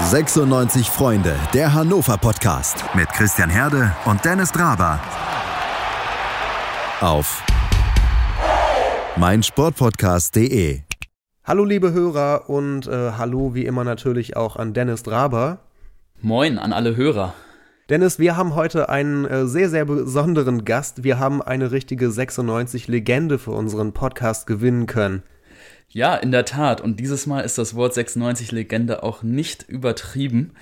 96 Freunde, der Hannover Podcast mit Christian Herde und Dennis Draber. Auf meinsportpodcast.de. Hallo liebe Hörer und äh, hallo wie immer natürlich auch an Dennis Draber. Moin an alle Hörer. Dennis, wir haben heute einen äh, sehr, sehr besonderen Gast. Wir haben eine richtige 96-Legende für unseren Podcast gewinnen können. Ja, in der Tat. Und dieses Mal ist das Wort 96-Legende auch nicht übertrieben,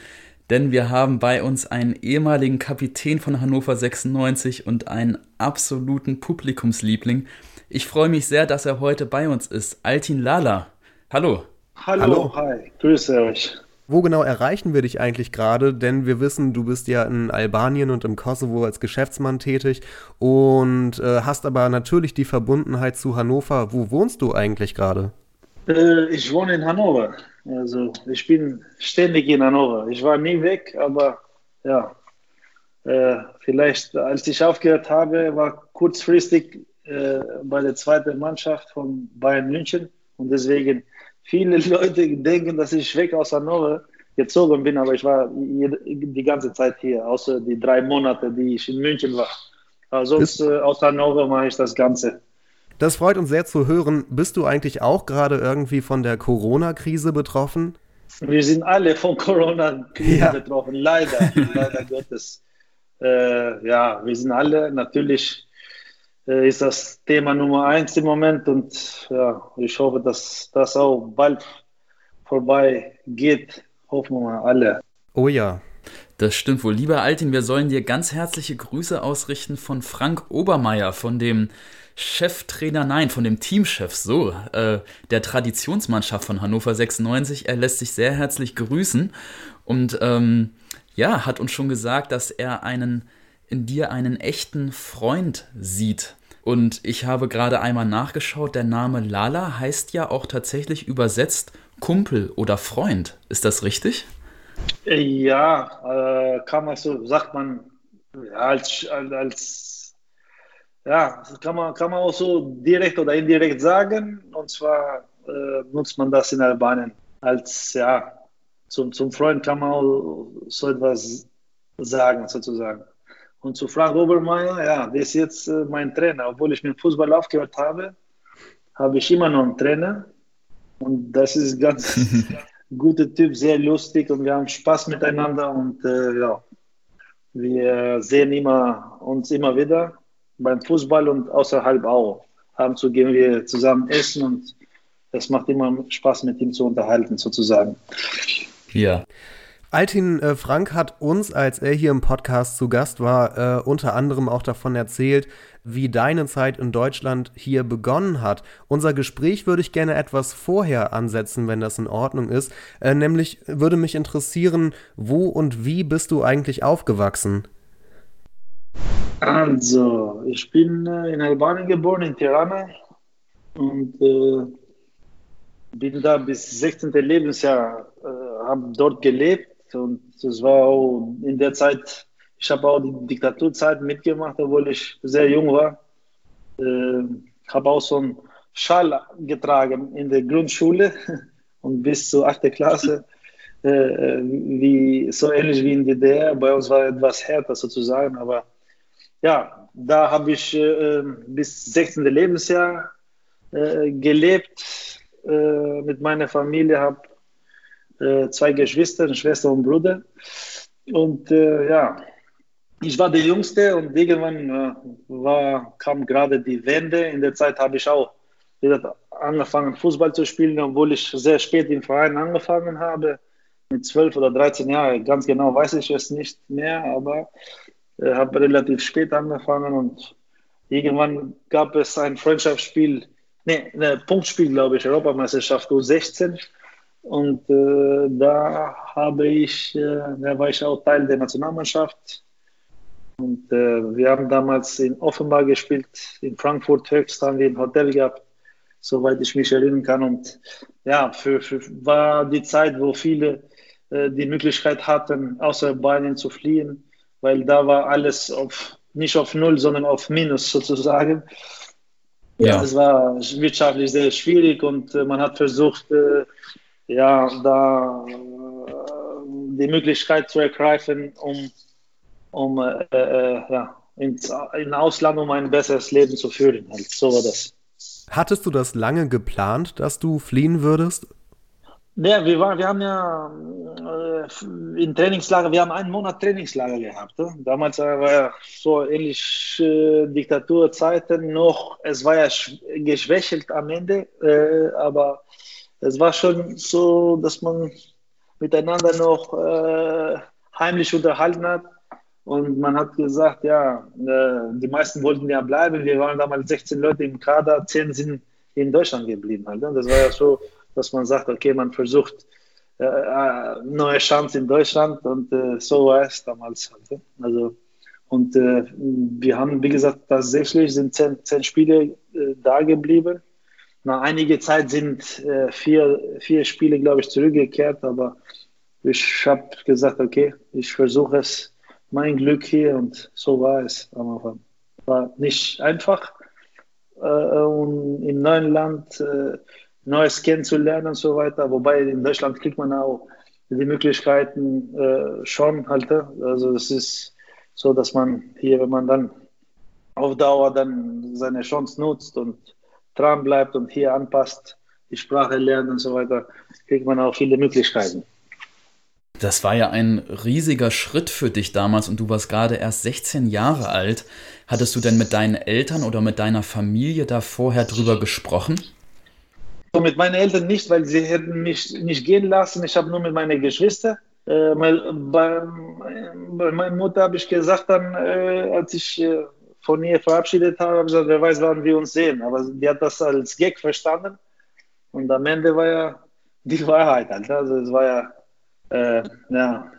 denn wir haben bei uns einen ehemaligen Kapitän von Hannover 96 und einen absoluten Publikumsliebling. Ich freue mich sehr, dass er heute bei uns ist. Altin Lala. Hallo. Hallo, Hallo. hi, grüße euch. Wo genau erreichen wir dich eigentlich gerade? Denn wir wissen, du bist ja in Albanien und im Kosovo als Geschäftsmann tätig und äh, hast aber natürlich die Verbundenheit zu Hannover. Wo wohnst du eigentlich gerade? Äh, ich wohne in Hannover. Also ich bin ständig in Hannover. Ich war nie weg, aber ja, äh, vielleicht als ich aufgehört habe, war kurzfristig äh, bei der zweiten Mannschaft von Bayern München und deswegen viele Leute denken, dass ich weg aus Hannover gezogen bin, aber ich war die ganze Zeit hier, außer die drei Monate, die ich in München war. Also sonst äh, aus Hannover mache ich das Ganze. Das freut uns sehr zu hören. Bist du eigentlich auch gerade irgendwie von der Corona-Krise betroffen? Wir sind alle von Corona-Krise ja. betroffen, leider, leider Gottes. Äh, ja, wir sind alle, natürlich äh, ist das Thema Nummer eins im Moment und ja, ich hoffe, dass das auch bald vorbei geht. Hoffen wir mal alle. Oh ja. Das stimmt wohl. Lieber Altin, wir sollen dir ganz herzliche Grüße ausrichten von Frank Obermeier, von dem Cheftrainer, nein, von dem Teamchef, so, äh, der Traditionsmannschaft von Hannover 96. Er lässt sich sehr herzlich grüßen und ähm, ja, hat uns schon gesagt, dass er einen in dir einen echten Freund sieht. Und ich habe gerade einmal nachgeschaut, der Name Lala heißt ja auch tatsächlich übersetzt Kumpel oder Freund. Ist das richtig? Ja, äh, kann man so, sagt man als, als ja, das kann man, kann man auch so direkt oder indirekt sagen. Und zwar äh, nutzt man das in Albanien als, ja, zum, zum Freund kann man auch so etwas sagen, sozusagen. Und zu Frank Obermeier, ja, der ist jetzt äh, mein Trainer. Obwohl ich mit Fußball aufgehört habe, habe ich immer noch einen Trainer. Und das ist ein ganz guter Typ, sehr lustig und wir haben Spaß miteinander und äh, ja, wir sehen immer, uns immer wieder beim Fußball und außerhalb auch. Abends zu gehen wir zusammen essen und es macht immer Spaß, mit ihm zu unterhalten, sozusagen. Ja. Altin äh, Frank hat uns, als er hier im Podcast zu Gast war, äh, unter anderem auch davon erzählt, wie deine Zeit in Deutschland hier begonnen hat. Unser Gespräch würde ich gerne etwas vorher ansetzen, wenn das in Ordnung ist. Äh, nämlich würde mich interessieren, wo und wie bist du eigentlich aufgewachsen? Also, ich bin äh, in Albanien geboren, in Tirana und äh, bin da bis 16. Lebensjahr, äh, habe dort gelebt und es war auch in der Zeit, ich habe auch die Diktaturzeit mitgemacht, obwohl ich sehr jung war. Äh, habe auch so einen Schal getragen in der Grundschule und bis zur 8. Klasse. Äh, wie, so ähnlich wie in DDR. Bei uns war etwas härter sozusagen, aber ja, da habe ich äh, bis 16. Lebensjahr äh, gelebt äh, mit meiner Familie, habe äh, zwei Geschwister, eine Schwester und Bruder. Und äh, ja, ich war der Jüngste und irgendwann äh, war, kam gerade die Wende. In der Zeit habe ich auch wieder angefangen, Fußball zu spielen, obwohl ich sehr spät im Verein angefangen habe. Mit 12 oder 13 Jahren, ganz genau weiß ich es nicht mehr, aber äh, habe relativ spät angefangen und irgendwann gab es ein Freundschaftsspiel, nee, ein Punktspiel, glaube ich, Europameisterschaft U16. Und äh, da habe ich, äh, da war ich auch Teil der Nationalmannschaft. Und äh, wir haben damals in Offenbach gespielt, in Frankfurt höchst haben wir ein Hotel gehabt, soweit ich mich erinnern kann. Und ja, für, für war die Zeit, wo viele äh, die Möglichkeit hatten, außer Bayern zu fliehen weil da war alles auf, nicht auf Null, sondern auf Minus sozusagen. Ja. Es war wirtschaftlich sehr schwierig und äh, man hat versucht, äh, ja, da äh, die Möglichkeit zu ergreifen, um, um äh, äh, ja, ins in Ausland, um ein besseres Leben zu führen. Halt. So war das. Hattest du das lange geplant, dass du fliehen würdest? Ja, wir, waren, wir haben ja äh, in Trainingslager, wir haben einen Monat Trainingslager gehabt. Ne? Damals war ja so ähnlich äh, Diktaturzeiten noch, es war ja geschwächelt am Ende, äh, aber es war schon so, dass man miteinander noch äh, heimlich unterhalten hat. Und man hat gesagt, ja, äh, die meisten wollten ja bleiben. Wir waren damals 16 Leute im Kader, 10 sind in Deutschland geblieben. Halt. Ne? Das war ja so, dass man sagt, okay, man versucht äh, äh neue Chance in Deutschland und äh, so war es damals. Halt. Also, und äh, wir haben, wie gesagt, tatsächlich sind 10, 10 Spiele äh, da geblieben. Nach einiger Zeit sind äh, vier, vier Spiele, glaube ich, zurückgekehrt, aber ich habe gesagt, okay, ich versuche es, mein Glück hier und so war es am Anfang. War nicht einfach und im neuen Land Neues kennenzulernen und so weiter, wobei in Deutschland kriegt man auch die Möglichkeiten äh, schon halt. Also es ist so, dass man hier, wenn man dann auf Dauer dann seine Chance nutzt und dran bleibt und hier anpasst, die Sprache lernt und so weiter, kriegt man auch viele Möglichkeiten. Das war ja ein riesiger Schritt für dich damals und du warst gerade erst 16 Jahre alt. Hattest du denn mit deinen Eltern oder mit deiner Familie da vorher drüber gesprochen? So mit meinen Eltern nicht, weil sie hätten mich nicht gehen lassen. Ich habe nur mit meinen Geschwistern. Äh, bei, bei, meiner Mutter habe ich gesagt, dann, äh, als ich äh, von ihr verabschiedet habe, habe ich gesagt, wer weiß, wann wir uns sehen. Aber die hat das als Gag verstanden. Und am Ende war ja die Wahrheit. Also es war ja, äh, ja,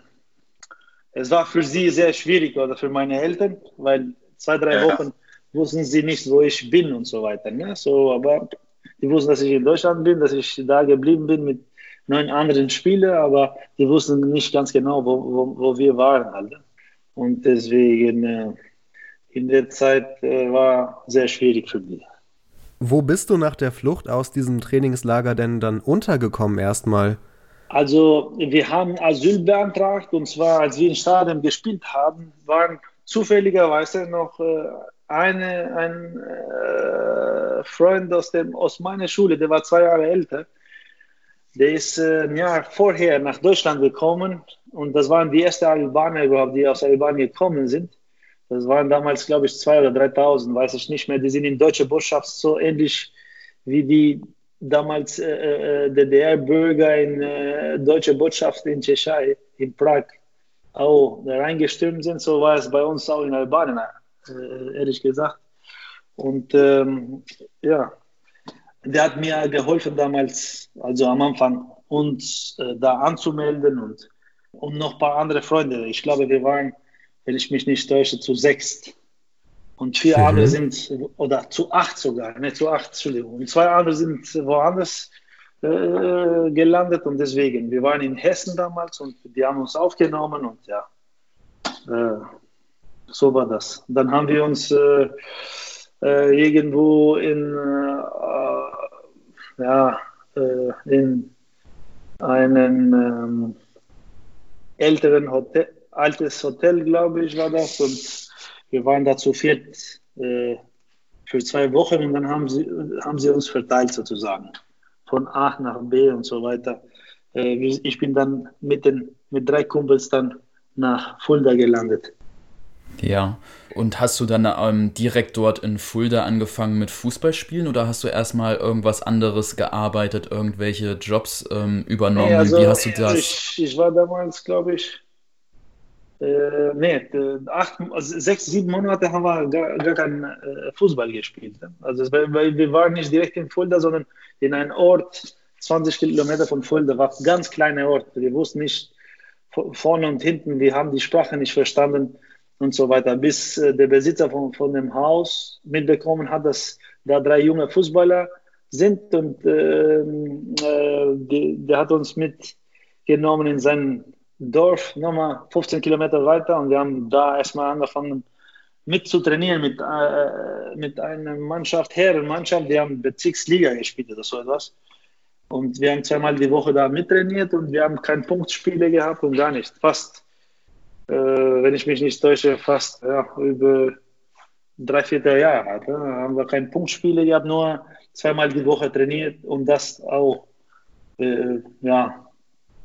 es war für sie sehr schwierig oder für meine Eltern, weil zwei, drei Wochen wussten sie nicht, wo ich bin und so weiter. Ne? So, aber die wussten, dass ich in Deutschland bin, dass ich da geblieben bin mit neun anderen Spielern, aber die wussten nicht ganz genau, wo, wo, wo wir waren. Halt. Und deswegen äh, in der Zeit äh, war sehr schwierig für mich. Wo bist du nach der Flucht aus diesem Trainingslager denn dann untergekommen erstmal? Also wir haben Asyl beantragt und zwar, als wir in Stadion gespielt haben, waren zufälligerweise noch äh, eine, ein äh, Freund aus, dem, aus meiner Schule, der war zwei Jahre älter, der ist äh, ein Jahr vorher nach Deutschland gekommen und das waren die ersten Albaner überhaupt, die aus Albanien gekommen sind. Das waren damals, glaube ich, 2.000 oder 3.000, weiß ich nicht mehr. Die sind in deutscher Botschaft so ähnlich wie die damals äh, äh DDR-Bürger in äh, deutsche Botschaft in Tschechei, in Prag, auch reingestürmt sind. So war es bei uns auch in Albanien, ehrlich gesagt. Und ähm, ja, der hat mir geholfen damals, also am Anfang, uns äh, da anzumelden und, und noch ein paar andere Freunde. Ich glaube, wir waren wenn ich mich nicht täusche, zu sechs. Und vier mhm. andere sind, oder zu acht sogar, ne, zu acht, Entschuldigung. Und zwei andere sind woanders äh, gelandet und deswegen, wir waren in Hessen damals und die haben uns aufgenommen und ja, äh, so war das. Dann haben wir uns äh, äh irgendwo in, äh, ja, äh, in einen ähm, älteren Hotel, altes Hotel, glaube ich, war das. Und wir waren da zu viert äh, für zwei Wochen und dann haben sie, haben sie uns verteilt sozusagen. Von A nach B und so weiter. Äh, ich bin dann mit, den, mit drei Kumpels dann nach Fulda gelandet. Ja, und hast du dann ähm, direkt dort in Fulda angefangen mit Fußballspielen oder hast du erstmal irgendwas anderes gearbeitet, irgendwelche Jobs ähm, übernommen? Nee, also, Wie hast du das? Ich, ich war damals, glaube ich, äh, nee, acht, also sechs, sieben Monate haben wir gar, gar keinen äh, Fußball gespielt. Also weil wir waren nicht direkt in Fulda, sondern in einem Ort, 20 Kilometer von Fulda, war ein ganz kleiner Ort. Wir wussten nicht vorne und hinten, wir haben die Sprache nicht verstanden und so weiter, bis äh, der Besitzer von, von dem Haus mitbekommen hat, dass da drei junge Fußballer sind und ähm, äh, die, der hat uns mitgenommen in seinen Dorf nochmal 15 Kilometer weiter und wir haben da erstmal angefangen mit zu trainieren mit, äh, mit einer Mannschaft, Herrenmannschaft, die haben Bezirksliga gespielt oder so etwas. Und wir haben zweimal die Woche da mittrainiert und wir haben keine Punktspiele gehabt und gar nicht. Fast, äh, wenn ich mich nicht täusche, fast ja, über drei, vier Jahre hatte, haben wir keine Punktspiele gehabt, nur zweimal die Woche trainiert und das auch äh, ja,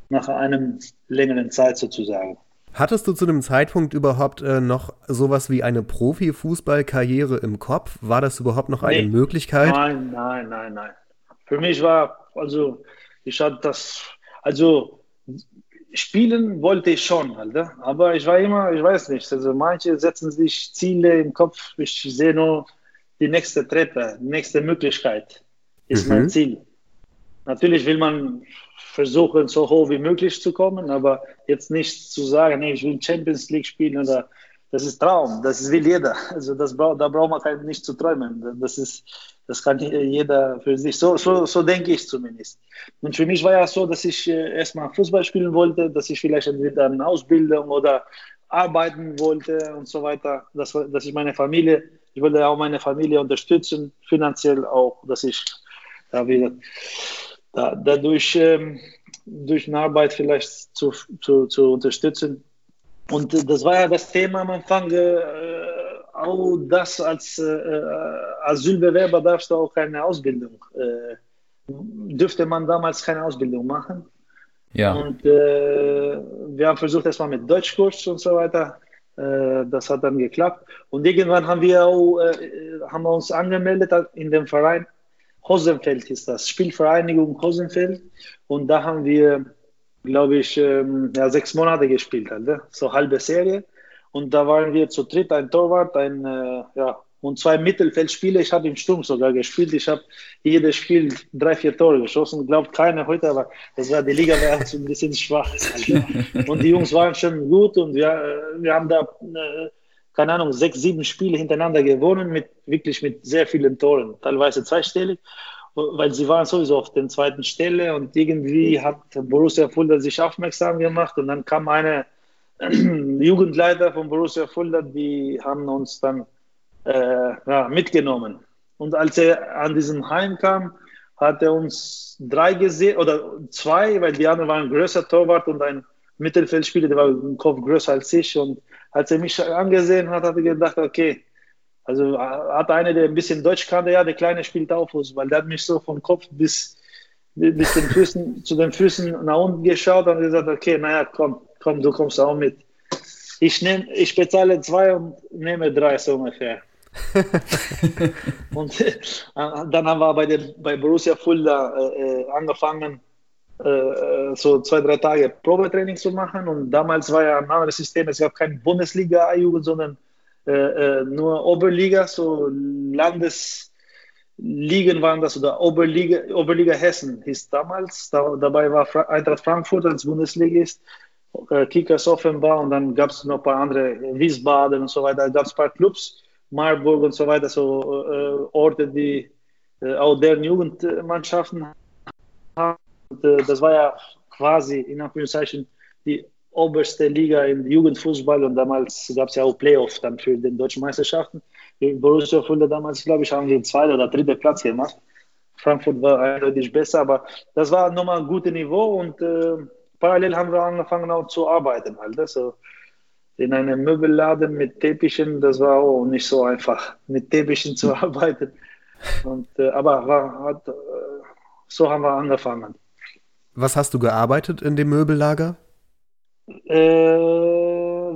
nach einem längeren Zeit sozusagen. Hattest du zu dem Zeitpunkt überhaupt äh, noch sowas wie eine Profifußballkarriere im Kopf? War das überhaupt noch eine Möglichkeit? Nein, nein, nein, nein. Für mich war, also ich hatte das, also spielen wollte ich schon, Alter. aber ich war immer, ich weiß nicht, also manche setzen sich Ziele im Kopf, ich sehe nur die nächste Treppe, die nächste Möglichkeit ist mhm. mein Ziel. Natürlich will man versuchen, so hoch wie möglich zu kommen, aber jetzt nicht zu sagen, nee, ich will Champions League spielen oder das ist Traum, das will jeder. Also das braucht, da braucht man nicht zu träumen. Das ist, das kann jeder für sich. So, so, so denke ich zumindest. Und für mich war ja so, dass ich äh, erstmal Fußball spielen wollte, dass ich vielleicht entweder eine Ausbildung oder arbeiten wollte und so weiter, dass, dass ich meine Familie, ich wollte auch meine Familie unterstützen, finanziell auch, dass ich da wieder da, dadurch ähm, durch eine Arbeit vielleicht zu, zu, zu unterstützen. Und äh, das war ja das Thema am Anfang, äh, auch das als äh, Asylbewerber darfst du auch keine Ausbildung, äh, dürfte man damals keine Ausbildung machen. Ja. Und äh, wir haben versucht erstmal mit Deutschkurs und so weiter. Äh, das hat dann geklappt. Und irgendwann haben wir auch, haben wir uns angemeldet in dem Verein Hosenfeld ist das, Spielvereinigung Hosenfeld. Und da haben wir, glaube ich, ähm, ja, sechs Monate gespielt, halt, ne? so halbe Serie. Und da waren wir zu dritt, ein Torwart, ein, äh, ja, und zwei Mittelfeldspiele. Ich habe im Sturm sogar gespielt. Ich habe jedes Spiel drei, vier Tore geschossen. Glaubt keiner heute, aber das war die Liga war ein bisschen schwach. Halt, und die Jungs waren schon gut und wir, äh, wir haben da äh, keine Ahnung, sechs, sieben Spiele hintereinander gewonnen, mit wirklich mit sehr vielen Toren, teilweise zweistellig, weil sie waren sowieso auf der zweiten Stelle und irgendwie hat Borussia Fulda sich aufmerksam gemacht und dann kam eine Jugendleiter von Borussia Fulda, die haben uns dann äh, ja, mitgenommen. Und als er an diesem Heim kam, hat er uns drei gesehen oder zwei, weil die anderen waren größer Torwart und ein Mittelfeldspieler, der war im Kopf größer als ich und als er mich angesehen hat, hat er gedacht, okay, also hat einer, der ein bisschen Deutsch kannte, ja, der Kleine spielt auch Fußball. Der hat mich so vom Kopf bis, bis den Füßen, zu den Füßen nach unten geschaut und gesagt, okay, naja, komm, komm, du kommst auch mit. Ich, nehm, ich bezahle zwei und nehme drei so ungefähr. und äh, dann haben wir bei, der, bei Borussia Fulda äh, äh angefangen, äh, so zwei, drei Tage Probetraining zu machen. Und damals war ja ein anderes System. Es gab keine Bundesliga-A-Jugend, sondern äh, äh, nur Oberliga, so Landesligen waren das oder Oberliga, Oberliga Hessen hieß damals. Da, dabei war Eintracht Frankfurt als Bundesligist, äh, Kickers Offenbar und dann gab es noch ein paar andere, Wiesbaden und so weiter. Da gab es ein paar Clubs, Marburg und so weiter, so äh, Orte, die äh, auch deren Jugendmannschaften haben. Und, äh, das war ja quasi in Anführungszeichen die oberste Liga im Jugendfußball und damals gab es ja auch Playoff dann für den deutschen Meisterschaften. Borussia Fulda damals, glaube ich, haben den zweiten oder dritten Platz gemacht. Frankfurt war eindeutig besser, aber das war nochmal ein gutes Niveau und äh, parallel haben wir angefangen auch zu arbeiten. Halt. Also in einem Möbelladen mit Teppichen, das war auch nicht so einfach, mit Teppichen zu arbeiten. Und, äh, aber war, hat, äh, so haben wir angefangen. Was hast du gearbeitet in dem Möbellager? Äh,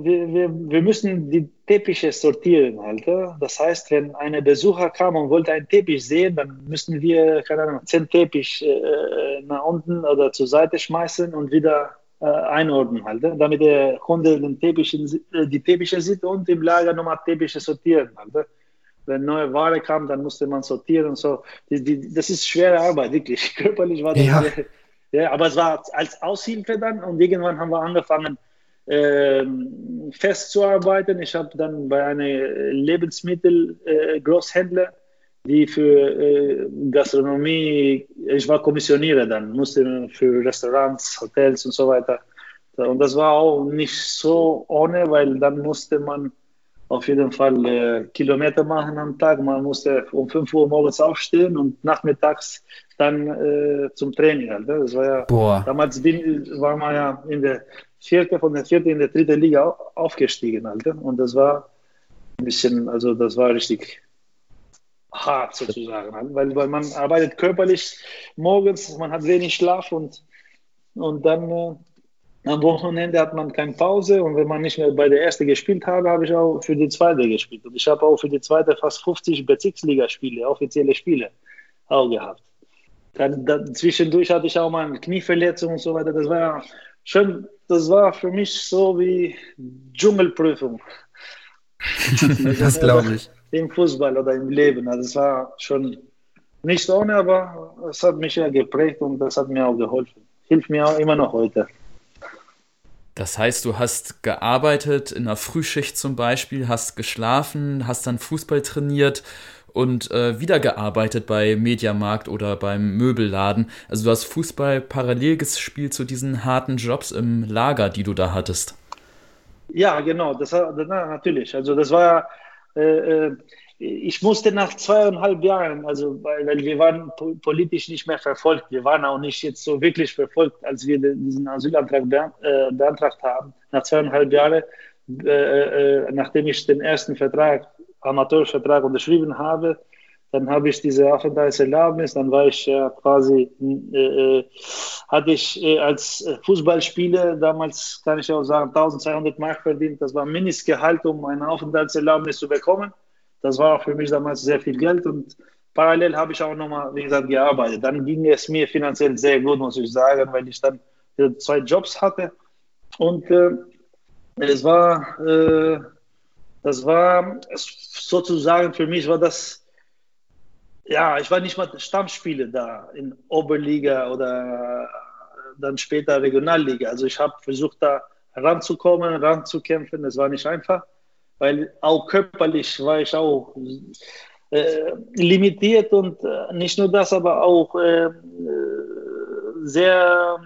wir, wir, wir müssen die Teppiche sortieren, Alter. Das heißt, wenn ein Besucher kam und wollte einen Teppich sehen, dann müssen wir, keine Ahnung, zehn Teppich äh, nach unten oder zur Seite schmeißen und wieder äh, einordnen, Alter. Damit der Kunde den Teppich, die Teppiche sieht und im Lager nochmal Teppiche sortieren, Alter wenn neue Ware kam, dann musste man sortieren und so. Die, die, das ist schwere Arbeit, wirklich. Körperlich war das ja. sehr, ja, aber es war als Aushilfe dann und irgendwann haben wir angefangen, äh, festzuarbeiten. Ich habe dann bei einem Lebensmittelgroßhändler, äh, die für äh, Gastronomie, ich war Kommissionierer dann, musste für Restaurants, Hotels und so weiter. Und das war auch nicht so ohne, weil dann musste man auf jeden Fall äh, Kilometer machen am Tag. Man musste um 5 Uhr morgens aufstehen und nachmittags dann äh, zum Training. Halt, ne? Das war ja, Boah. Damals bin, war man ja in der vierte, von der vierten in der dritte Liga aufgestiegen. Halt, ne? Und das war ein bisschen, also das war richtig hart sozusagen. Halt, weil, weil man arbeitet körperlich morgens, man hat wenig Schlaf und, und dann äh, am Wochenende hat man keine Pause und wenn man nicht mehr bei der ersten gespielt habe, habe ich auch für die zweite gespielt. Und ich habe auch für die zweite fast 50 Bezirksligaspiele, offizielle Spiele auch gehabt. Dann, dann, zwischendurch hatte ich auch mal eine Knieverletzung und so weiter. Das war schon, das war für mich so wie Dschungelprüfung. das glaube ich. Im Fußball oder im Leben. Also es war schon nicht ohne, aber es hat mich ja geprägt und das hat mir auch geholfen. Hilft mir auch immer noch heute. Das heißt, du hast gearbeitet in der Frühschicht zum Beispiel, hast geschlafen, hast dann Fußball trainiert und äh, wieder gearbeitet bei Mediamarkt oder beim Möbelladen. Also du hast Fußball parallel gespielt zu diesen harten Jobs im Lager, die du da hattest. Ja, genau, das, das natürlich. Also das war äh, äh ich musste nach zweieinhalb Jahren, also weil, wir waren politisch nicht mehr verfolgt, wir waren auch nicht jetzt so wirklich verfolgt, als wir diesen Asylantrag äh, beantragt haben. Nach zweieinhalb Jahren, äh, äh, nachdem ich den ersten Vertrag, Amateurvertrag unterschrieben habe, dann habe ich diese Aufenthaltserlaubnis, dann war ich äh, quasi, äh, hatte ich äh, als Fußballspieler damals, kann ich auch sagen, 1200 Mark verdient. Das war Mindestgehalt, um eine Aufenthaltserlaubnis zu bekommen. Das war für mich damals sehr viel Geld und parallel habe ich auch nochmal, wie gesagt, gearbeitet. Dann ging es mir finanziell sehr gut, muss ich sagen, weil ich dann zwei Jobs hatte und äh, es war, äh, das war sozusagen für mich war das, ja, ich war nicht mal Stammspieler da in Oberliga oder dann später Regionalliga. Also ich habe versucht da ranzukommen, ranzukämpfen. Das war nicht einfach weil auch körperlich war ich auch äh, limitiert und äh, nicht nur das, aber auch äh, sehr,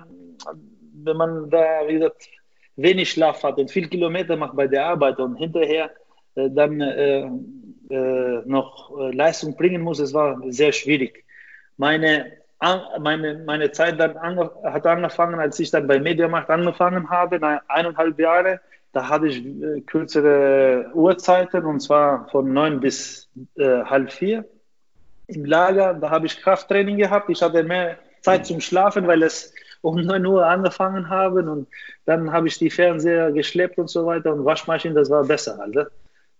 wenn man da, wie gesagt, wenig Schlaf hat und viel Kilometer macht bei der Arbeit und hinterher äh, dann äh, äh, noch Leistung bringen muss, es war sehr schwierig. Meine, meine, meine Zeit dann ange hat angefangen, als ich dann bei Mediamarkt angefangen habe, eineinhalb Jahre da hatte ich äh, kürzere Uhrzeiten und zwar von neun bis äh, halb vier im Lager. Da habe ich Krafttraining gehabt. Ich hatte mehr Zeit zum Schlafen, weil es um 9 Uhr angefangen haben und dann habe ich die Fernseher geschleppt und so weiter und Waschmaschinen, das war besser. Also.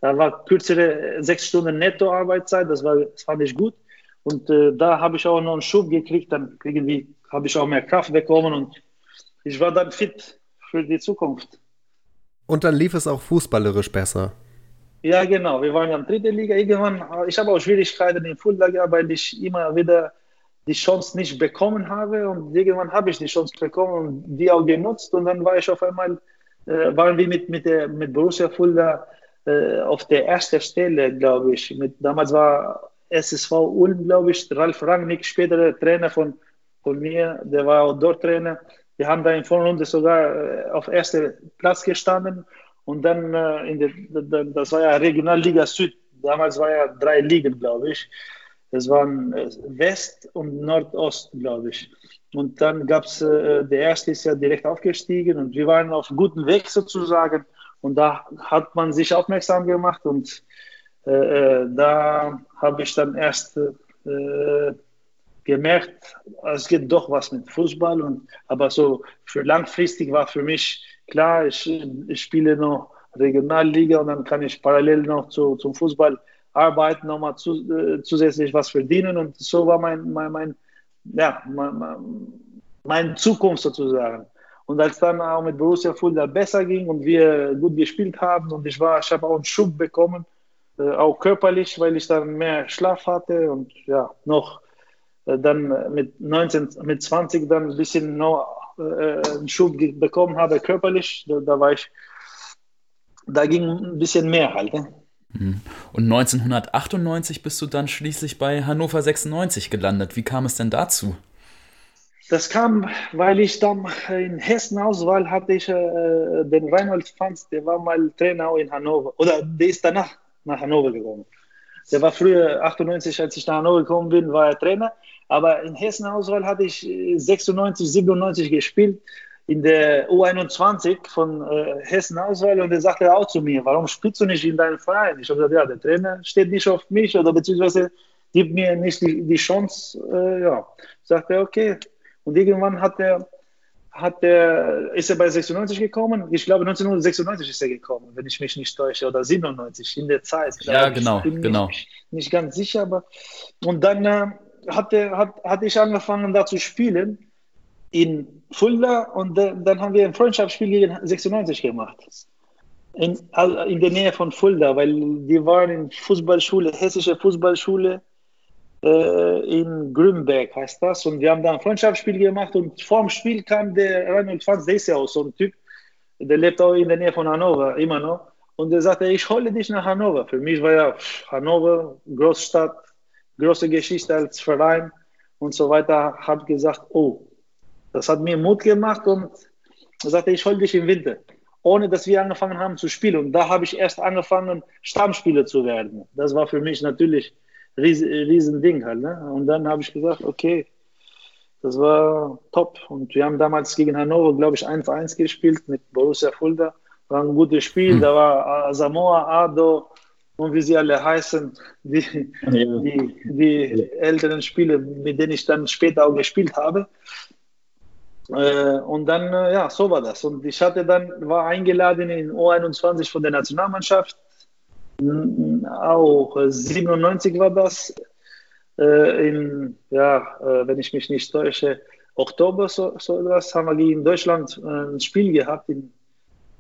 Da war kürzere sechs Stunden Netto-Arbeitszeit, das, das fand ich gut. Und äh, da habe ich auch noch einen Schub gekriegt, dann irgendwie habe ich auch mehr Kraft bekommen und ich war dann fit für die Zukunft. Und dann lief es auch fußballerisch besser. Ja, genau. Wir waren in der dritten Liga. Irgendwann, ich habe auch Schwierigkeiten in Fußball, weil ich immer wieder die Chance nicht bekommen habe. Und irgendwann habe ich die Chance bekommen und die auch genutzt. Und dann war ich auf einmal, äh, waren wir mit, mit, der, mit Borussia Fulda äh, auf der ersten Stelle, glaube ich. Mit, damals war SSV Ulm, glaube ich, Ralf Rangnick, später Trainer von, von mir, der war auch dort Trainer. Wir haben da in Vorrunde sogar äh, auf erster Platz gestanden und dann äh, in der, das war ja Regionalliga Süd. Damals war ja drei Ligen, glaube ich. Das waren äh, West und Nordost, glaube ich. Und dann gab es, der erste ist ja direkt aufgestiegen und wir waren auf gutem Weg sozusagen. Und da hat man sich aufmerksam gemacht und äh, da habe ich dann erst äh, gemerkt, es geht doch was mit Fußball. Und, aber so für langfristig war für mich klar, ich, ich spiele noch Regionalliga und dann kann ich parallel noch zu, zum Fußball arbeiten, nochmal zu, äh, zusätzlich was verdienen. Und so war mein, mein, mein ja, mein, mein, meine Zukunft sozusagen. Und als dann auch mit Borussia Fulda besser ging und wir gut gespielt haben und ich war, ich habe auch einen Schub bekommen, äh, auch körperlich, weil ich dann mehr Schlaf hatte und ja, noch dann mit 19, mit 20 dann ein bisschen noch äh, einen Schub bekommen habe körperlich, da, da, war ich, da ging ein bisschen mehr halt. Ne? Mhm. Und 1998 bist du dann schließlich bei Hannover 96 gelandet. Wie kam es denn dazu? Das kam, weil ich dann in Hessen-Auswahl hatte ich äh, den Reinhold Franz, der war mal Trainer in Hannover. Oder der ist danach nach Hannover gekommen. Der war früher 98, als ich nach Hannover gekommen bin, war er Trainer. Aber in Hessen-Auswahl hatte ich 96, 97 gespielt in der U21 von äh, Hessen-Auswahl und er sagte auch zu mir, warum spielst du nicht in deinem Verein? Ich habe gesagt, ja, der Trainer steht nicht auf mich oder beziehungsweise gibt mir nicht die, die Chance. Äh, ja, sagte er, okay, und irgendwann hat er, hat er, ist er bei 96 gekommen. Ich glaube, 1996 ist er gekommen, wenn ich mich nicht täusche, oder 97 in der Zeit. Ja, genau, ich bin genau. Nicht, nicht ganz sicher, aber und dann äh, hat, er, hat, hatte ich angefangen, da zu spielen in Fulda und äh, dann haben wir ein Freundschaftsspiel gegen 96 gemacht. In, in der Nähe von Fulda, weil die waren in Fußballschule, hessische Fußballschule äh, in Grünberg heißt das. Und wir haben da ein Freundschaftsspiel gemacht und vor dem Spiel kam der Reinhold Franz, der ist ja auch so ein Typ, der lebt auch in der Nähe von Hannover, immer noch. Und der sagte, ich hole dich nach Hannover. Für mich war ja Hannover, Großstadt, große Geschichte als Verein und so weiter. Hat gesagt, oh, das hat mir Mut gemacht und sagte, ich hole dich im Winter. Ohne dass wir angefangen haben zu spielen. Und da habe ich erst angefangen, Stammspieler zu werden. Das war für mich natürlich riesen, riesen Ding halt. Ne? Und dann habe ich gesagt, okay, das war top. Und wir haben damals gegen Hannover, glaube ich, 1-1 gespielt mit Borussia Fulda. War ein gutes Spiel. Mhm. Da war Samoa, Ado und wie sie alle heißen, die, ja. die, die älteren Spiele, mit denen ich dann später auch gespielt habe. Äh, und dann, äh, ja, so war das. Und ich hatte dann, war eingeladen in U21 von der Nationalmannschaft auch 97 war das. Äh, in, ja, äh, wenn ich mich nicht täusche, Oktober so, so etwas, haben wir gegen Deutschland äh, ein Spiel gehabt in,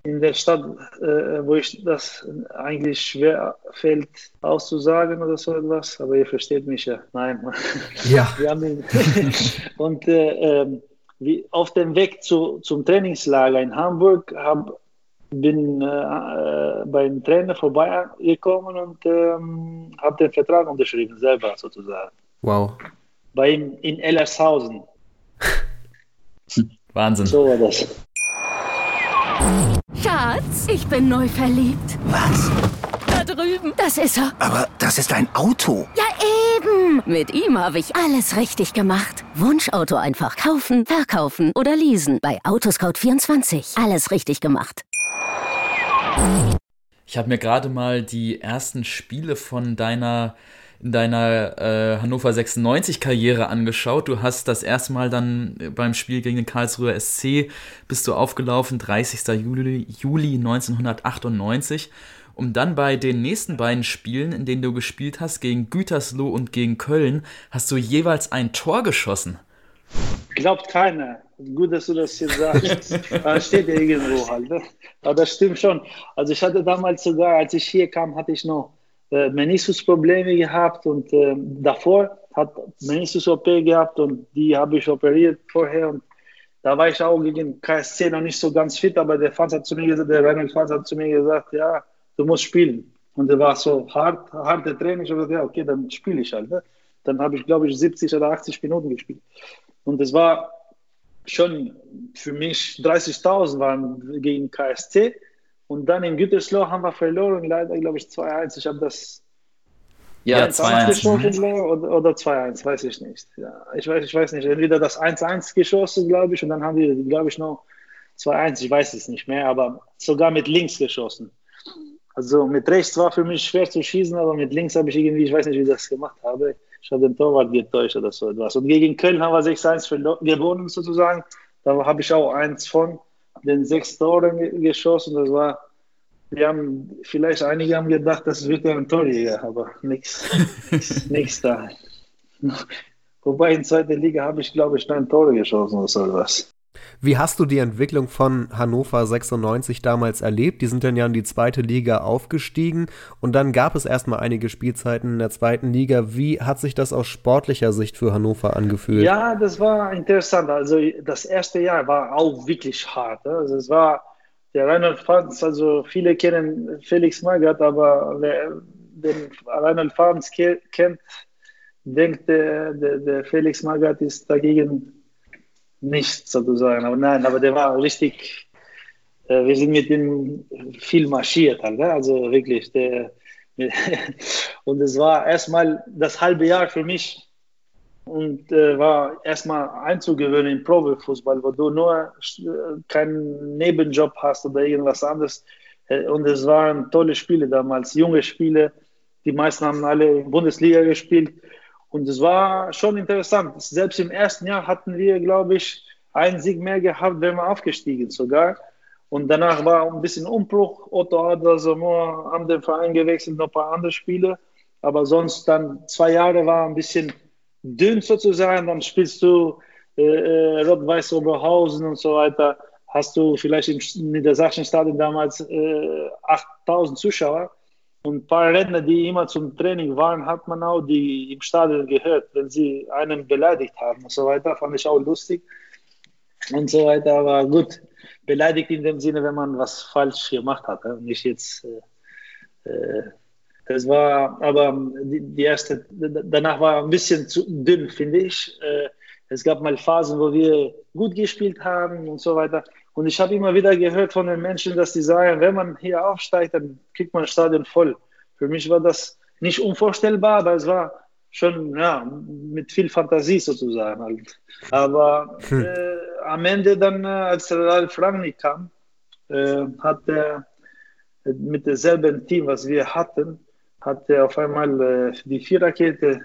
in der Stadt, äh, wo ich das eigentlich schwer fällt auszusagen oder so etwas, aber ihr versteht mich ja. Nein. Ja. Wir haben und äh, ähm, wie auf dem Weg zu, zum Trainingslager in Hamburg haben bin äh, äh, beim Trainer vorbeigekommen und ähm, habe den Vertrag unterschrieben, selber sozusagen. Wow. Bei ihm in Ellershausen. Wahnsinn. So war das. Schatz, ich bin neu verliebt. Was? Da drüben. Das ist er. Aber das ist ein Auto. Ja, eben. Mit ihm habe ich alles richtig gemacht. Wunschauto einfach kaufen, verkaufen oder leasen. Bei Autoscout24. Alles richtig gemacht. Ich habe mir gerade mal die ersten Spiele von deiner in deiner äh, Hannover 96 Karriere angeschaut. Du hast das erste Mal dann beim Spiel gegen den Karlsruher SC bist du aufgelaufen, 30. Juli, Juli 1998. Um dann bei den nächsten beiden Spielen, in denen du gespielt hast, gegen Gütersloh und gegen Köln, hast du jeweils ein Tor geschossen. Glaubt keiner. Gut, dass du das jetzt sagst. da steht irgendwo halt. Ne? Aber das stimmt schon. Also ich hatte damals sogar, als ich hier kam, hatte ich noch äh, Meniskusprobleme gehabt und äh, davor hat Meniskus-OP gehabt und die habe ich operiert vorher und da war ich auch gegen KSC noch nicht so ganz fit, aber der Fans hat zu mir gesagt, der Reinhold Fans hat zu mir gesagt, ja, du musst spielen. Und der war so hart, harte Training. Ich habe gesagt, ja, okay, dann spiele ich halt. Ne? Dann habe ich, glaube ich, 70 oder 80 Minuten gespielt. Und es war schon für mich 30.000 waren gegen KSC. Und dann in Gütersloh haben wir verloren, leider, glaube ich, 2-1. Ich habe das ja, 2-1 mhm. oder, oder 2-1, weiß ich nicht. Ja, ich, weiß, ich weiß nicht. Entweder das 1-1 geschossen, glaube ich, und dann haben wir, glaube ich, noch 2-1. Ich weiß es nicht mehr, aber sogar mit links geschossen. Also mit rechts war für mich schwer zu schießen, aber mit links habe ich irgendwie, ich weiß nicht, wie ich das gemacht habe ich habe den Torwart getäuscht oder so etwas. Und gegen Köln haben wir 6-1 gewonnen sozusagen. Da habe ich auch eins von den sechs Toren geschossen. Das war, wir haben, vielleicht einige haben gedacht, das wird ein Torjäger, aber nichts, nichts da. Wobei in zweiter Liga habe ich, glaube ich, neun Tore geschossen oder so etwas. Wie hast du die Entwicklung von Hannover 96 damals erlebt? Die sind dann ja in die zweite Liga aufgestiegen und dann gab es erstmal einige Spielzeiten in der zweiten Liga. Wie hat sich das aus sportlicher Sicht für Hannover angefühlt? Ja, das war interessant. Also das erste Jahr war auch wirklich hart. Ne? Also es war der Reinhold Franz, also viele kennen Felix Magath, aber wer den Reinhold Franz kennt, denkt, der, der, der Felix Magath ist dagegen nichts sozusagen. Aber nein, aber der war richtig, äh, wir sind mit ihm viel marschiert halt, ne? also wirklich. Der, und es war erstmal das halbe Jahr für mich und äh, war erstmal einzugewöhnen im Profifußball, wo du nur äh, keinen Nebenjob hast oder irgendwas anderes. Äh, und es waren tolle Spiele damals, junge Spiele. Die meisten haben alle in Bundesliga gespielt. Und es war schon interessant. Selbst im ersten Jahr hatten wir, glaube ich, einen Sieg mehr gehabt, wenn wir aufgestiegen sogar. Und danach war ein bisschen Umbruch. Otto Adler, haben den Verein gewechselt, noch ein paar andere Spiele. Aber sonst dann zwei Jahre war ein bisschen dünn sozusagen. Dann spielst du äh, äh Rot-Weiß Oberhausen und so weiter. Hast du vielleicht im Niedersachsen Stadion damals äh, 8000 Zuschauer. Und ein paar Redner, die immer zum Training waren, hat man auch die im Stadion gehört, wenn sie einen beleidigt haben und so weiter. Fand ich auch lustig und so weiter. Aber gut, beleidigt in dem Sinne, wenn man was falsch gemacht hat. Nicht jetzt. Äh, äh, das war, aber die, die, erste, danach war ein bisschen zu dünn, finde ich. Äh, es gab mal Phasen, wo wir gut gespielt haben und so weiter. Und ich habe immer wieder gehört von den Menschen, dass die sagen, wenn man hier aufsteigt, dann kriegt man das Stadion voll. Für mich war das nicht unvorstellbar, aber es war schon ja, mit viel Fantasie sozusagen. Halt. Aber hm. äh, am Ende dann, äh, als Ralf Rangnick kam, äh, hat er mit demselben Team, was wir hatten, hat er auf einmal äh, die Viererkette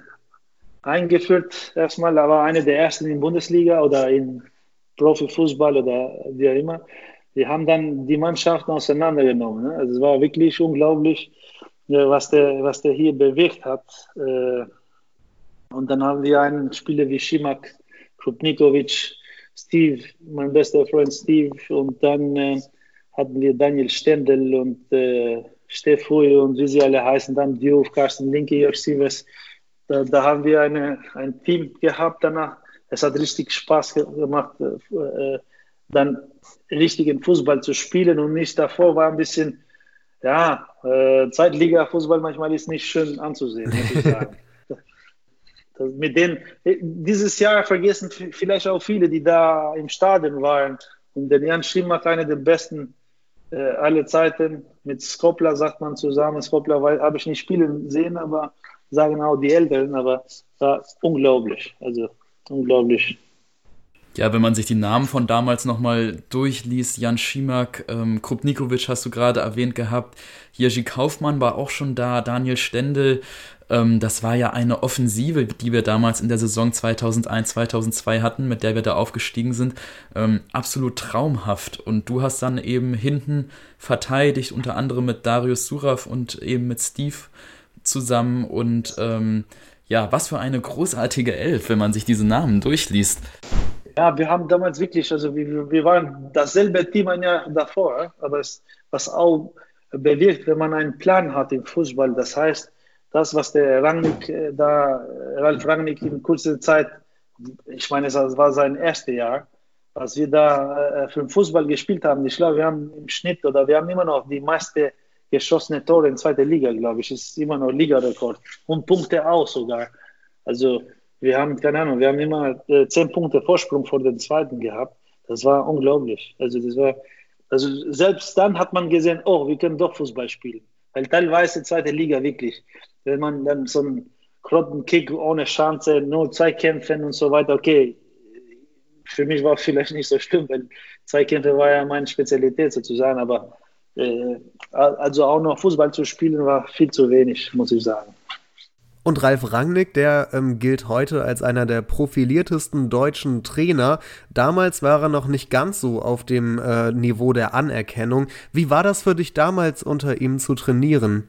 eingeführt. Erstmal, er war einer der ersten in Bundesliga oder in Profifußball oder wie auch immer. Die haben dann die Mannschaften auseinandergenommen. Ne? Also es war wirklich unglaublich, was der, was der hier bewegt hat. Äh, und dann haben wir einen Spieler wie Shimak, Krupnikovic, Steve, mein bester Freund Steve. Und dann äh, hatten wir Daniel Stendel und äh, Steff und wie sie alle heißen, dann Diouf, Carsten Linke, Jörg Sievers. Da, da, haben wir eine, ein Team gehabt danach es hat richtig Spaß gemacht, äh, äh, dann richtigen Fußball zu spielen und nicht davor war ein bisschen, ja, äh, Zweitliga-Fußball manchmal ist nicht schön anzusehen, muss ich sagen. mit denen, dieses Jahr vergessen vielleicht auch viele, die da im Stadion waren. Und den Jan Schimmach, einer der besten äh, alle Zeiten, mit Skopla sagt man zusammen. Skopla habe ich nicht spielen sehen, aber sagen auch die Älteren, aber war unglaublich. Also unglaublich. Ja, wenn man sich die Namen von damals nochmal durchliest, Jan Schimak, ähm, Krupnikovic hast du gerade erwähnt gehabt, Jerzy Kaufmann war auch schon da, Daniel Stendel, ähm, das war ja eine Offensive, die wir damals in der Saison 2001, 2002 hatten, mit der wir da aufgestiegen sind, ähm, absolut traumhaft. Und du hast dann eben hinten verteidigt, unter anderem mit Darius Suraf und eben mit Steve zusammen und ähm, ja, was für eine großartige Elf, wenn man sich diese Namen durchliest. Ja, wir haben damals wirklich, also wir, wir waren dasselbe Team ein Jahr davor, aber es, was auch bewirkt, wenn man einen Plan hat im Fußball, das heißt, das, was der Rangnick äh, da, Ralf Rangnick in kurzer Zeit, ich meine, es war sein erstes Jahr, als wir da äh, für den Fußball gespielt haben, ich glaube, wir haben im Schnitt oder wir haben immer noch die meiste geschossene Tore in zweiter Liga, glaube ich. Ist immer noch Ligarekord. Und Punkte auch sogar. Also wir haben, keine Ahnung, wir haben immer äh, zehn Punkte Vorsprung vor den zweiten gehabt. Das war unglaublich. Also das war, also selbst dann hat man gesehen, oh, wir können doch Fußball spielen. Weil teilweise zweite Liga wirklich, wenn man dann so einen Krottenkick ohne Chance, nur zwei Kämpfen und so weiter, okay, für mich war vielleicht nicht so schlimm, weil zwei Kämpfe war ja meine Spezialität sozusagen, aber also auch noch Fußball zu spielen war viel zu wenig, muss ich sagen. Und Ralf Rangnick, der ähm, gilt heute als einer der profiliertesten deutschen Trainer. Damals war er noch nicht ganz so auf dem äh, Niveau der Anerkennung. Wie war das für dich damals unter ihm zu trainieren?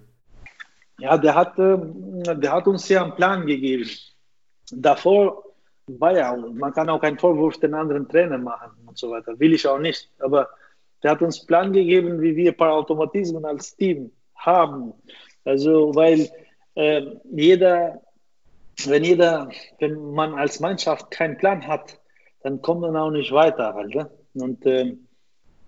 Ja, der hat, äh, der hat uns ja einen Plan gegeben. Davor war ja, man kann auch keinen Vorwurf den anderen Trainer machen und so weiter. Will ich auch nicht. Aber der hat uns Plan gegeben, wie wir ein paar Automatismen als Team haben. Also, weil äh, jeder, wenn jeder, wenn man als Mannschaft keinen Plan hat, dann kommt man auch nicht weiter halt. Ne? Und, äh,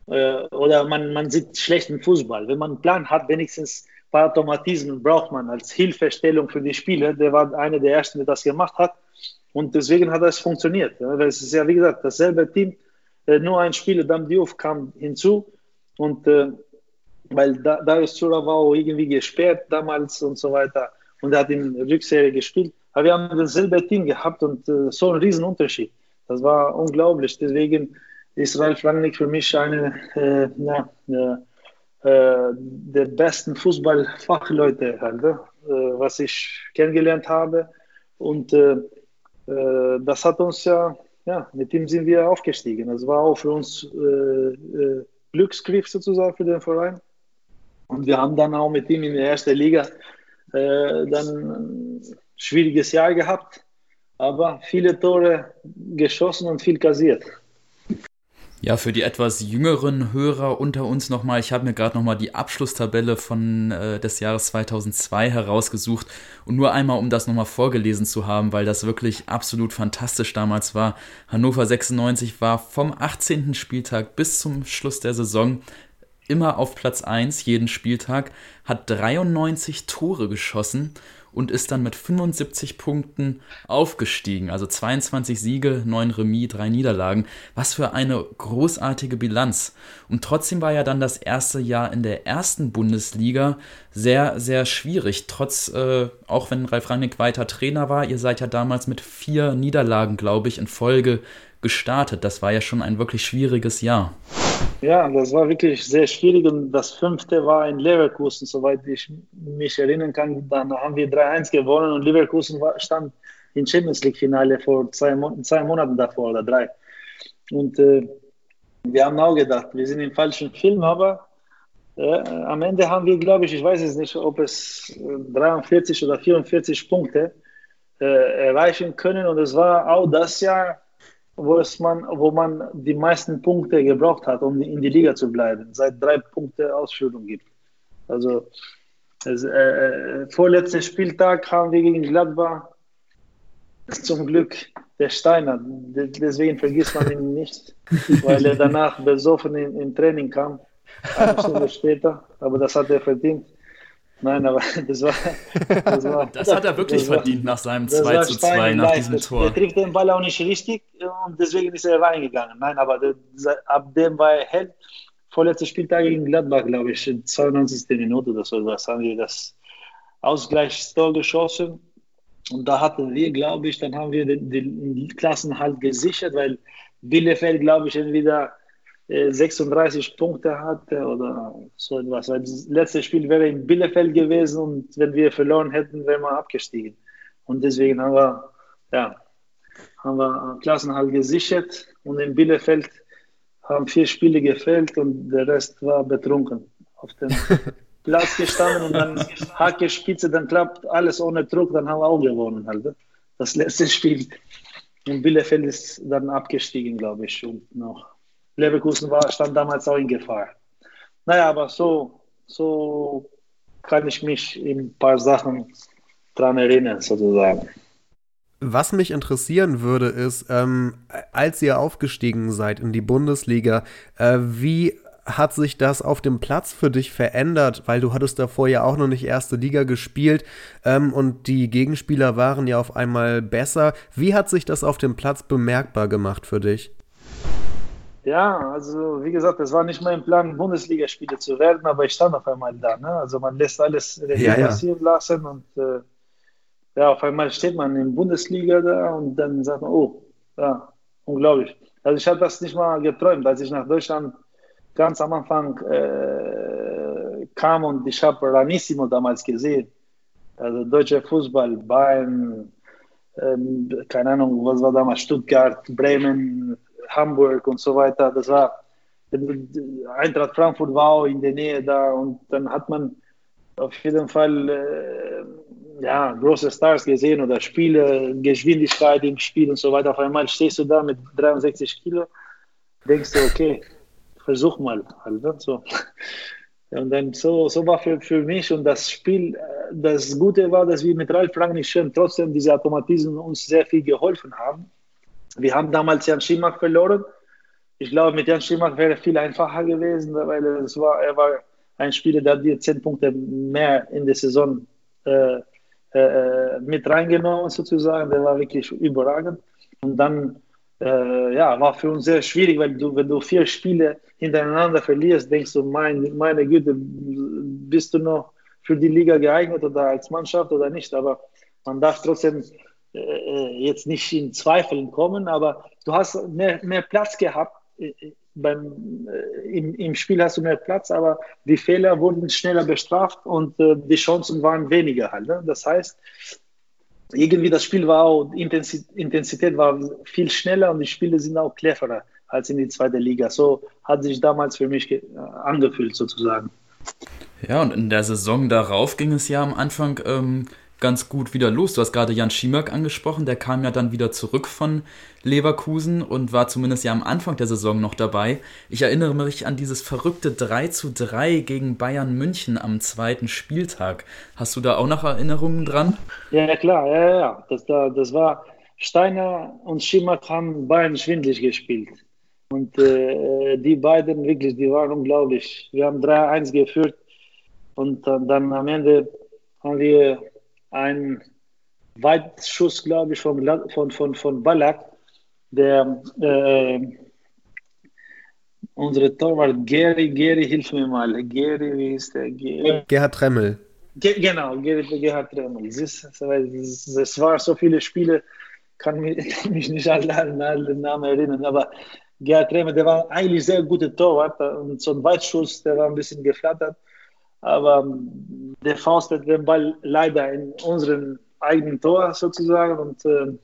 äh, oder man, man sieht schlechten Fußball. Wenn man einen Plan hat, wenigstens ein paar Automatismen braucht man als Hilfestellung für die Spieler. Der war einer der ersten, der das gemacht hat. Und deswegen hat das funktioniert. Weil es ist ja, wie gesagt, dasselbe Team, äh, nur ein Spieler, Dam Diouf, kam hinzu und äh, weil da, Darius Zura war auch irgendwie gesperrt damals und so weiter und er hat in Rückserie gespielt. Aber wir haben dasselbe Team gehabt und äh, so ein Riesenunterschied. Das war unglaublich. Deswegen ist Ralf Rangnick für mich eine äh, ja, äh, der besten Fußballfachleute, halt, äh, was ich kennengelernt habe. Und äh, äh, das hat uns ja, ja, mit ihm sind wir aufgestiegen. Das war auch für uns äh, Glücksgriff sozusagen für den Verein. Und wir haben dann auch mit ihm in der ersten Liga dann ein schwieriges Jahr gehabt, aber viele Tore geschossen und viel kassiert. Ja, für die etwas jüngeren Hörer unter uns nochmal, ich habe mir gerade nochmal die Abschlusstabelle von äh, des Jahres 2002 herausgesucht und nur einmal, um das nochmal vorgelesen zu haben, weil das wirklich absolut fantastisch damals war. Hannover 96 war vom 18. Spieltag bis zum Schluss der Saison immer auf Platz 1 jeden Spieltag, hat 93 Tore geschossen und ist dann mit 75 Punkten aufgestiegen. Also 22 Siege, 9 Remis, 3 Niederlagen. Was für eine großartige Bilanz. Und trotzdem war ja dann das erste Jahr in der ersten Bundesliga sehr, sehr schwierig. Trotz, äh, auch wenn Ralf Rangnick weiter Trainer war, ihr seid ja damals mit vier Niederlagen, glaube ich, in Folge gestartet. Das war ja schon ein wirklich schwieriges Jahr. Ja, das war wirklich sehr schwierig und das fünfte war in Leverkusen, soweit ich mich erinnern kann. Dann haben wir 3-1 gewonnen und Leverkusen war, stand im Champions League-Finale vor zwei, zwei, Monaten davor oder drei. Und äh, wir haben auch gedacht, wir sind im falschen Film, aber äh, am Ende haben wir, glaube ich, ich weiß es nicht, ob es 43 oder 44 Punkte äh, erreichen können. Und es war auch das Jahr, wo, es man, wo man die meisten Punkte gebraucht hat, um in die Liga zu bleiben, seit drei Punkte Ausführung gibt. Also das, äh, äh vorletzten Spieltag haben wir gegen Gladbach zum Glück der Steiner, deswegen vergisst man ihn nicht, weil er danach besoffen im Training kam, eine Stunde später, aber das hat er verdient. Nein, aber das war. Das, war, das hat er wirklich verdient war, nach seinem 2 zu 2, nach diesem Tor. Er trifft den Ball auch nicht richtig und deswegen ist er reingegangen. Nein, aber der, ab dem war er hell. Vorletzter Spieltag gegen Gladbach, glaube ich, in 92. Minute oder so, was haben wir das Ausgleichstor geschossen. Und da hatten wir, glaube ich, dann haben wir den, den Klassen halt gesichert, weil Bielefeld, glaube ich, entweder 36 äh, Punkte hatte oder so etwas. Das letzte Spiel wäre in Bielefeld gewesen und wenn wir verloren hätten, wären wir abgestiegen. Und deswegen haben wir, ja, haben wir Klassen halt gesichert und in Bielefeld haben vier Spiele gefällt und der Rest war betrunken. Auf dem Platz gestanden und dann Hacke, Spitze, dann klappt alles ohne Druck, dann haben wir auch gewonnen halt. Das letzte Spiel in Bielefeld ist dann abgestiegen, glaube ich, und noch Leverkusen war, stand damals auch in Gefahr. Naja, aber so, so kann ich mich in ein paar Sachen dran erinnern, sozusagen. Was mich interessieren würde, ist, ähm, als ihr aufgestiegen seid in die Bundesliga, äh, wie hat sich das auf dem Platz für dich verändert? Weil du hattest davor ja auch noch nicht erste Liga gespielt ähm, und die Gegenspieler waren ja auf einmal besser. Wie hat sich das auf dem Platz bemerkbar gemacht für dich? Ja, also wie gesagt, es war nicht mein Plan, Bundesligaspieler zu werden, aber ich stand auf einmal da. Ne? Also man lässt alles ja, passieren ja. lassen und äh, ja, auf einmal steht man in Bundesliga da und dann sagt man, oh, ja, unglaublich. Also ich habe das nicht mal geträumt, als ich nach Deutschland ganz am Anfang äh, kam und ich habe Ranissimo damals gesehen. Also deutscher Fußball, Bayern, ähm, keine Ahnung, was war damals, Stuttgart, Bremen, Hamburg und so weiter. Das war, Eintracht Frankfurt war auch in der Nähe da und dann hat man auf jeden Fall äh, ja, große Stars gesehen oder Spiele, Geschwindigkeit im Spiel und so weiter. Auf einmal stehst du da mit 63 Kilo, denkst du, okay, versuch mal. Halt, ne, so. Und dann so, so war für, für mich und das Spiel, das Gute war, dass wir mit Ralf Rangnick trotzdem diese Automatismen uns sehr viel geholfen haben. Wir haben damals Jan Schimak verloren. Ich glaube, mit Jan Schimak wäre viel einfacher gewesen, weil es war, er war ein Spieler, der dir zehn Punkte mehr in der Saison äh, äh, mit reingenommen sozusagen. Der war wirklich überragend. Und dann äh, ja, war für uns sehr schwierig, weil du, wenn du vier Spiele hintereinander verlierst, denkst du, mein, meine Güte, bist du noch für die Liga geeignet oder als Mannschaft oder nicht? Aber man darf trotzdem äh, äh jetzt nicht in Zweifeln kommen, aber du hast mehr, mehr Platz gehabt. Äh, beim, äh, im, Im Spiel hast du mehr Platz, aber die Fehler wurden schneller bestraft und äh, die Chancen waren weniger halt. Ne? Das heißt, irgendwie das Spiel war auch, Intensität war viel schneller und die Spiele sind auch cleverer als in die zweite Liga. So hat sich damals für mich äh, angefühlt sozusagen. Ja, und in der Saison darauf ging es ja am Anfang ähm, ganz gut wieder los. Du hast gerade Jan Schimak angesprochen, der kam ja dann wieder zurück von Leverkusen und war zumindest ja am Anfang der Saison noch dabei. Ich erinnere mich an dieses verrückte 3 zu 3 gegen Bayern München am zweiten Spieltag. Hast du da auch noch Erinnerungen dran? Ja, klar, ja, ja. Das, das war Steiner und Schimak haben Bayern schwindlig gespielt. Und äh, die beiden wirklich, die waren unglaublich. Wir haben 3-1 geführt und dann, dann am Ende haben wir ein Weitschuss, glaube ich, von, von, von, von Ballack, der äh, unsere Torwart Gary, Gary, hilf mir mal. Gary, wie ist der? Gary? Gerhard Tremmel. Ge genau, Gerhard Tremmel. Es war so viele Spiele, kann mich, mich nicht an alle Namen erinnern, aber Gerhard Tremmel, der war eigentlich sehr guter Torwart und so ein Weitschuss, der war ein bisschen geflattert. Aber der Faust hat den Ball leider in unseren eigenen Tor sozusagen und, äh,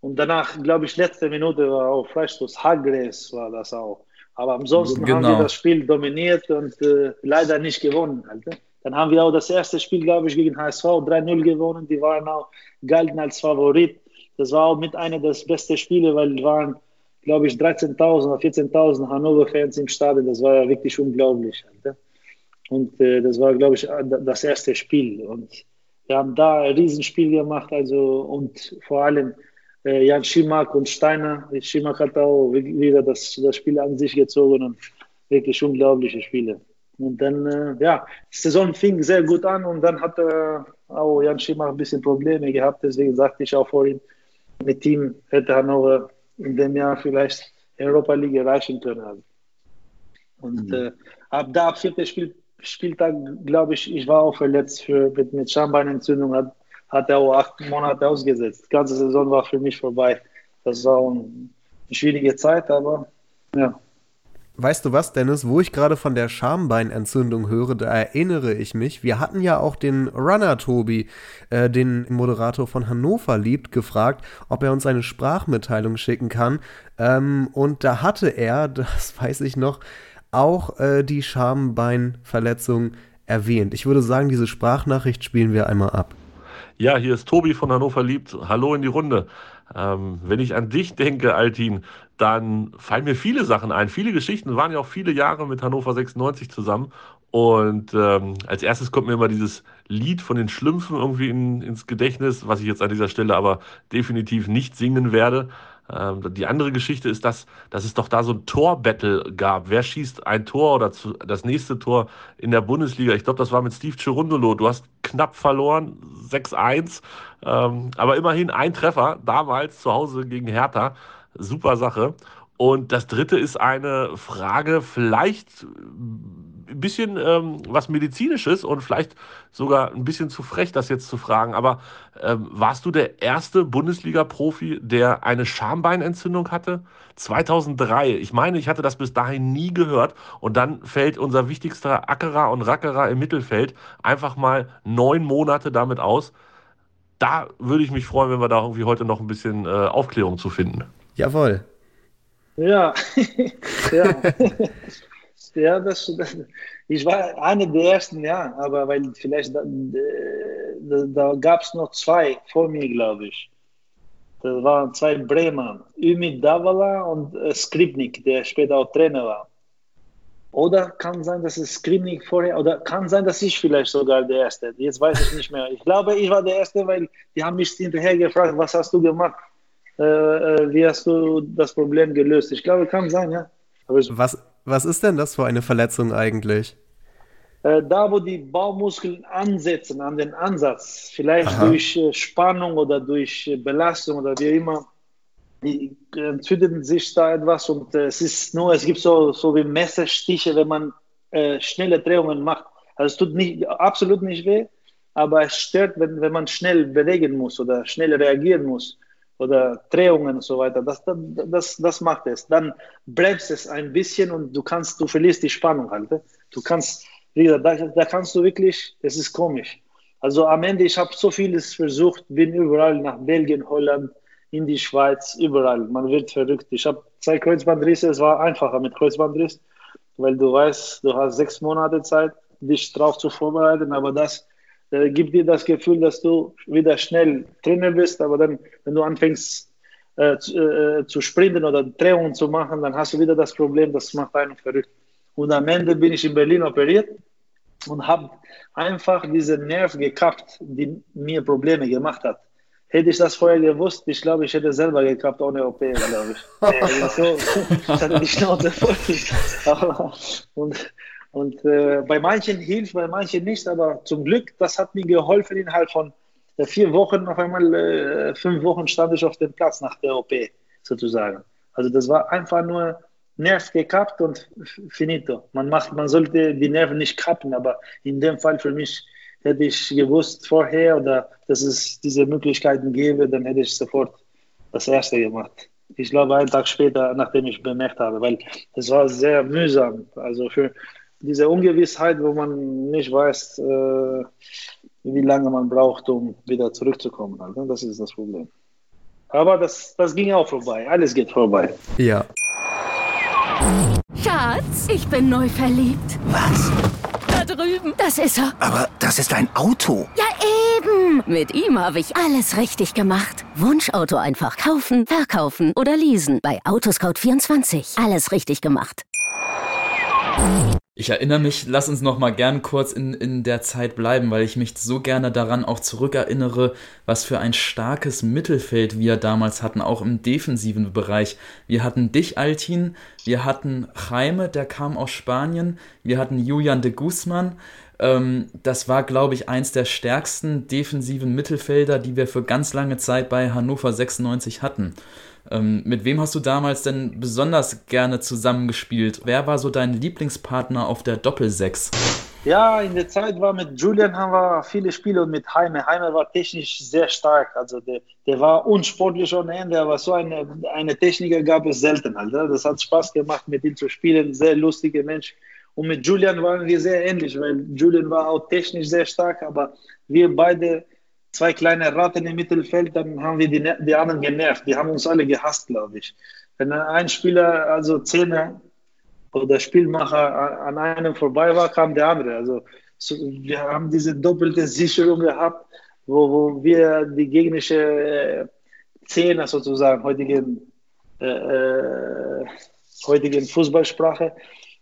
und danach, glaube ich, letzte Minute war auch Freistoß. Hagres war das auch. Aber ansonsten genau. haben wir genau. das Spiel dominiert und äh, leider nicht gewonnen. Halt? Dann haben wir auch das erste Spiel, glaube ich, gegen HSV 3-0 gewonnen. Die waren auch galten als Favorit. Das war auch mit einer der besten Spiele, weil es waren, glaube ich, 13.000 oder 14.000 Hannover-Fans im Stadion. Das war ja wirklich unglaublich. Halt? Und äh, das war, glaube ich, das erste Spiel. Und wir haben da ein Riesenspiel gemacht. Also, und vor allem äh, Jan Schimak und Steiner. Schimak hat auch wieder das, das Spiel an sich gezogen und wirklich unglaubliche Spiele. Und dann, äh, ja, die Saison fing sehr gut an und dann hat äh, auch Jan Schimak ein bisschen Probleme gehabt. Deswegen sagte ich auch vorhin, mit ihm hätte Hannover in dem Jahr vielleicht Europa League erreichen können. Und mhm. äh, ab da, ab viertes Spiel, Spieltag, glaube ich, ich war auch verletzt für, mit, mit Schambeinentzündung, hat, hat er auch acht Monate ausgesetzt. Die ganze Saison war für mich vorbei. Das war eine schwierige Zeit, aber ja. Weißt du was, Dennis, wo ich gerade von der Schambeinentzündung höre, da erinnere ich mich. Wir hatten ja auch den Runner Tobi, äh, den Moderator von Hannover liebt, gefragt, ob er uns eine Sprachmitteilung schicken kann. Ähm, und da hatte er, das weiß ich noch, auch äh, die Schambeinverletzung erwähnt. Ich würde sagen, diese Sprachnachricht spielen wir einmal ab. Ja, hier ist Tobi von Hannover liebt. Hallo in die Runde. Ähm, wenn ich an dich denke, Altin, dann fallen mir viele Sachen ein. Viele Geschichten waren ja auch viele Jahre mit Hannover 96 zusammen. Und ähm, als erstes kommt mir immer dieses Lied von den Schlümpfen irgendwie in, ins Gedächtnis, was ich jetzt an dieser Stelle aber definitiv nicht singen werde. Ähm, die andere Geschichte ist, dass, dass es doch da so ein Tor-Battle gab. Wer schießt ein Tor oder zu, das nächste Tor in der Bundesliga? Ich glaube, das war mit Steve Cherundolo. Du hast knapp verloren, 6-1. Ähm, aber immerhin ein Treffer, damals zu Hause gegen Hertha. Super Sache. Und das dritte ist eine Frage, vielleicht ein bisschen ähm, was Medizinisches und vielleicht sogar ein bisschen zu frech, das jetzt zu fragen. Aber ähm, warst du der erste Bundesliga-Profi, der eine Schambeinentzündung hatte? 2003. Ich meine, ich hatte das bis dahin nie gehört. Und dann fällt unser wichtigster Ackerer und Rackerer im Mittelfeld einfach mal neun Monate damit aus. Da würde ich mich freuen, wenn wir da irgendwie heute noch ein bisschen äh, Aufklärung zu finden. Jawohl. Ja, ja. ja, das, das, ich war einer der ersten, ja, aber weil vielleicht da, da, da gab es noch zwei vor mir, glaube ich. Das waren zwei Bremer, Ümit Davala und äh, Skripnik, der später auch Trainer war. Oder kann sein, dass es Skripnik vorher, oder kann sein, dass ich vielleicht sogar der Erste. Jetzt weiß ich nicht mehr. Ich glaube, ich war der Erste, weil die haben mich hinterher gefragt, was hast du gemacht? Äh, äh wie hast du das Problem gelöst? Ich glaube, kann sein, ja. was, was ist denn das für eine Verletzung eigentlich? äh, da, wo die Baumuskeln ansetzen, an den Ansatz, vielleicht Aha. durch äh, Spannung oder durch äh, Belastung oder wie immer, die entzündet sich da etwas und es ist nur, es gibt so, so wie Messerstiche, wenn man äh, schnelle Drehungen macht. Also es tut nicht, absolut nicht weh, aber es stört, wenn, wenn man schnell bewegen muss oder schnell reagieren muss oder Drehungen und so weiter. Das, das, das macht es. Dann bremst es ein bisschen und du kannst, du verlierst die Spannung halt. ne? Du kannst, wie gesagt, da, da kannst du wirklich, es ist komisch. Also am Ende, ich habe so vieles versucht, bin überall nach Belgien, Holland, in die Schweiz, überall. Man wird verrückt. Ich habe zwei Kreuzbandrisse, es war einfacher mit Kreuzbandriss, weil du weißt, du hast sechs Monate Zeit, dich drauf zu vorbereiten, aber das äh, gibt dir das Gefühl, dass du wieder schnell drinnen bist, aber dann, wenn du anfängst äh, zu, äh, zu sprinten oder Drehungen zu machen, dann hast du wieder das Problem, das macht einen verrückt. Und am Ende bin ich in Berlin operiert und habe einfach diesen Nerv gekappt, die mir Probleme gemacht hat. Hätte ich das vorher gewusst, ich glaube, ich hätte selber gekappt ohne OP, glaube ich. Also, ich hatte die Schnauze voll. Und und äh, bei manchen hilft, bei manchen nicht, aber zum Glück, das hat mir geholfen innerhalb von äh, vier Wochen, auf einmal äh, fünf Wochen stand ich auf dem Platz nach der OP, sozusagen. Also das war einfach nur Nerv gekappt und finito. Man, macht, man sollte die Nerven nicht kappen, aber in dem Fall für mich hätte ich gewusst vorher oder dass es diese Möglichkeiten gäbe, dann hätte ich sofort das Erste gemacht. Ich glaube, einen Tag später, nachdem ich bemerkt habe, weil es war sehr mühsam. Also für diese Ungewissheit, wo man nicht weiß, äh, wie lange man braucht, um wieder zurückzukommen. Also das ist das Problem. Aber das, das ging auch vorbei. Alles geht vorbei. Ja. Schatz, ich bin neu verliebt. Was? Da drüben. Das ist er. Aber das ist ein Auto. Ja, eben. Mit ihm habe ich alles richtig gemacht. Wunschauto einfach kaufen, verkaufen oder leasen. Bei Autoscout24. Alles richtig gemacht. Ich erinnere mich, lass uns noch mal gern kurz in, in der Zeit bleiben, weil ich mich so gerne daran auch zurückerinnere, was für ein starkes Mittelfeld wir damals hatten, auch im defensiven Bereich. Wir hatten dich, Altin, wir hatten Jaime, der kam aus Spanien, wir hatten Julian de Guzman. Ähm, das war, glaube ich, eins der stärksten defensiven Mittelfelder, die wir für ganz lange Zeit bei Hannover 96 hatten. Ähm, mit wem hast du damals denn besonders gerne zusammengespielt? Wer war so dein Lieblingspartner auf der Doppelsechs? Ja, in der Zeit war mit Julian haben wir viele Spiele und mit Jaime. Jaime war technisch sehr stark. Also der, der war unsportlich ohne Ende, aber so eine, eine Techniker gab es selten. Alter. Das hat Spaß gemacht, mit ihm zu spielen. Sehr lustiger Mensch. Und mit Julian waren wir sehr ähnlich, weil Julian war auch technisch sehr stark, aber wir beide zwei kleine Ratten im Mittelfeld, dann haben wir die, die anderen genervt. Die haben uns alle gehasst, glaube ich. Wenn ein Spieler, also Zehner oder Spielmacher an einem vorbei war, kam der andere. Also so, wir haben diese doppelte Sicherung gehabt, wo, wo wir die gegnerische äh, Zehner sozusagen, heutigen, äh, äh, heutigen Fußballsprache,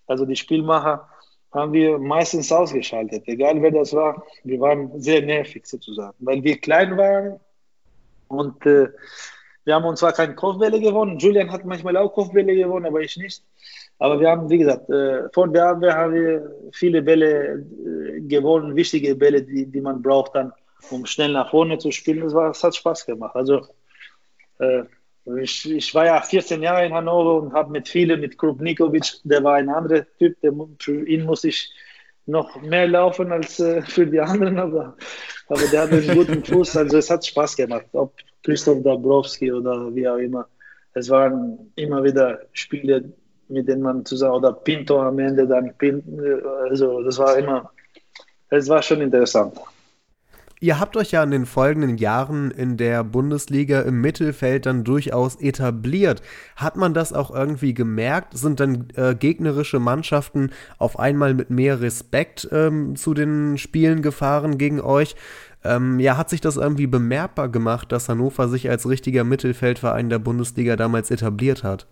also die Spielmacher, haben wir meistens ausgeschaltet, egal wer das war. Wir waren sehr nervig sozusagen, weil wir klein waren und äh, wir haben uns zwar keine Kopfbälle gewonnen. Julian hat manchmal auch Kopfbälle gewonnen, aber ich nicht. Aber wir haben, wie gesagt, äh, von der Abwehr haben wir viele Bälle äh, gewonnen, wichtige Bälle, die, die man braucht dann, um schnell nach vorne zu spielen. Das, war, das hat Spaß gemacht. Also äh, ich, ich, war ja 14 Jahre in Hannover und habe mit vielen, mit Krup Nikovic, der war ein anderer Typ, der, für ihn muss ich noch mehr laufen als äh, für die anderen, aber, aber der hat einen guten Fuß, also es hat Spaß gemacht, ob Christoph Dabrowski oder wie auch immer. Es waren immer wieder Spiele, mit denen man zusammen, oder Pinto am Ende dann, also das war immer, es war schon interessant. Ihr habt euch ja in den folgenden Jahren in der Bundesliga im Mittelfeld dann durchaus etabliert. Hat man das auch irgendwie gemerkt? Sind dann äh, gegnerische Mannschaften auf einmal mit mehr Respekt ähm, zu den Spielen gefahren gegen euch? Ähm, ja, hat sich das irgendwie bemerkbar gemacht, dass Hannover sich als richtiger Mittelfeldverein der Bundesliga damals etabliert hat?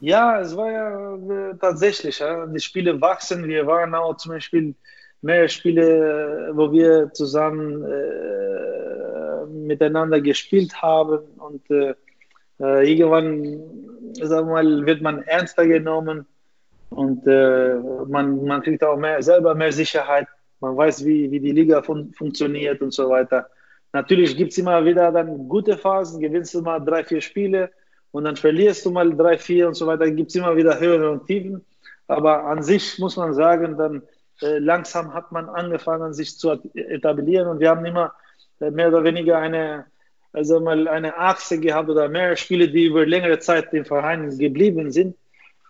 Ja, es war ja äh, tatsächlich. Ja. Die Spiele wachsen. Wir waren auch zum Beispiel mehr Spiele, wo wir zusammen äh, miteinander gespielt haben und äh, irgendwann, sagen mal, wird man ernster genommen und äh, man, man kriegt auch mehr, selber mehr Sicherheit. Man weiß, wie, wie die Liga fun funktioniert und so weiter. Natürlich gibt es immer wieder dann gute Phasen, gewinnst du mal drei, vier Spiele und dann verlierst du mal drei, vier und so weiter. Gibt es immer wieder Höhen und Tiefen. Aber an sich muss man sagen, dann äh, langsam hat man angefangen, sich zu etablieren und wir haben immer äh, mehr oder weniger eine, also mal eine Achse gehabt oder mehrere Spiele, die über längere Zeit im Verein geblieben sind.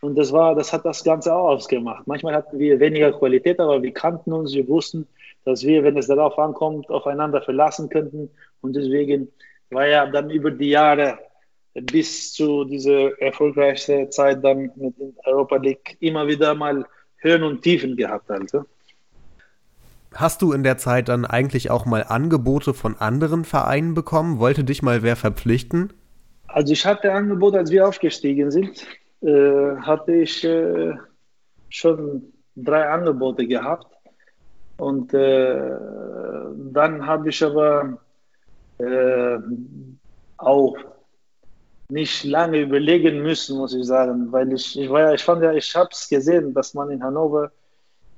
Und das war, das hat das Ganze auch ausgemacht. Manchmal hatten wir weniger Qualität, aber wir kannten uns, wir wussten, dass wir, wenn es darauf ankommt, aufeinander verlassen könnten. Und deswegen war ja dann über die Jahre bis zu dieser erfolgreichsten Zeit dann mit der Europa League immer wieder mal Höhen und Tiefen gehabt. Also. Hast du in der Zeit dann eigentlich auch mal Angebote von anderen Vereinen bekommen? Wollte dich mal wer verpflichten? Also ich hatte Angebote, als wir aufgestiegen sind, äh, hatte ich äh, schon drei Angebote gehabt. Und äh, dann habe ich aber äh, auch nicht lange überlegen müssen, muss ich sagen, weil ich, ich war ja, ich fand ja, ich habe es gesehen, dass man in Hannover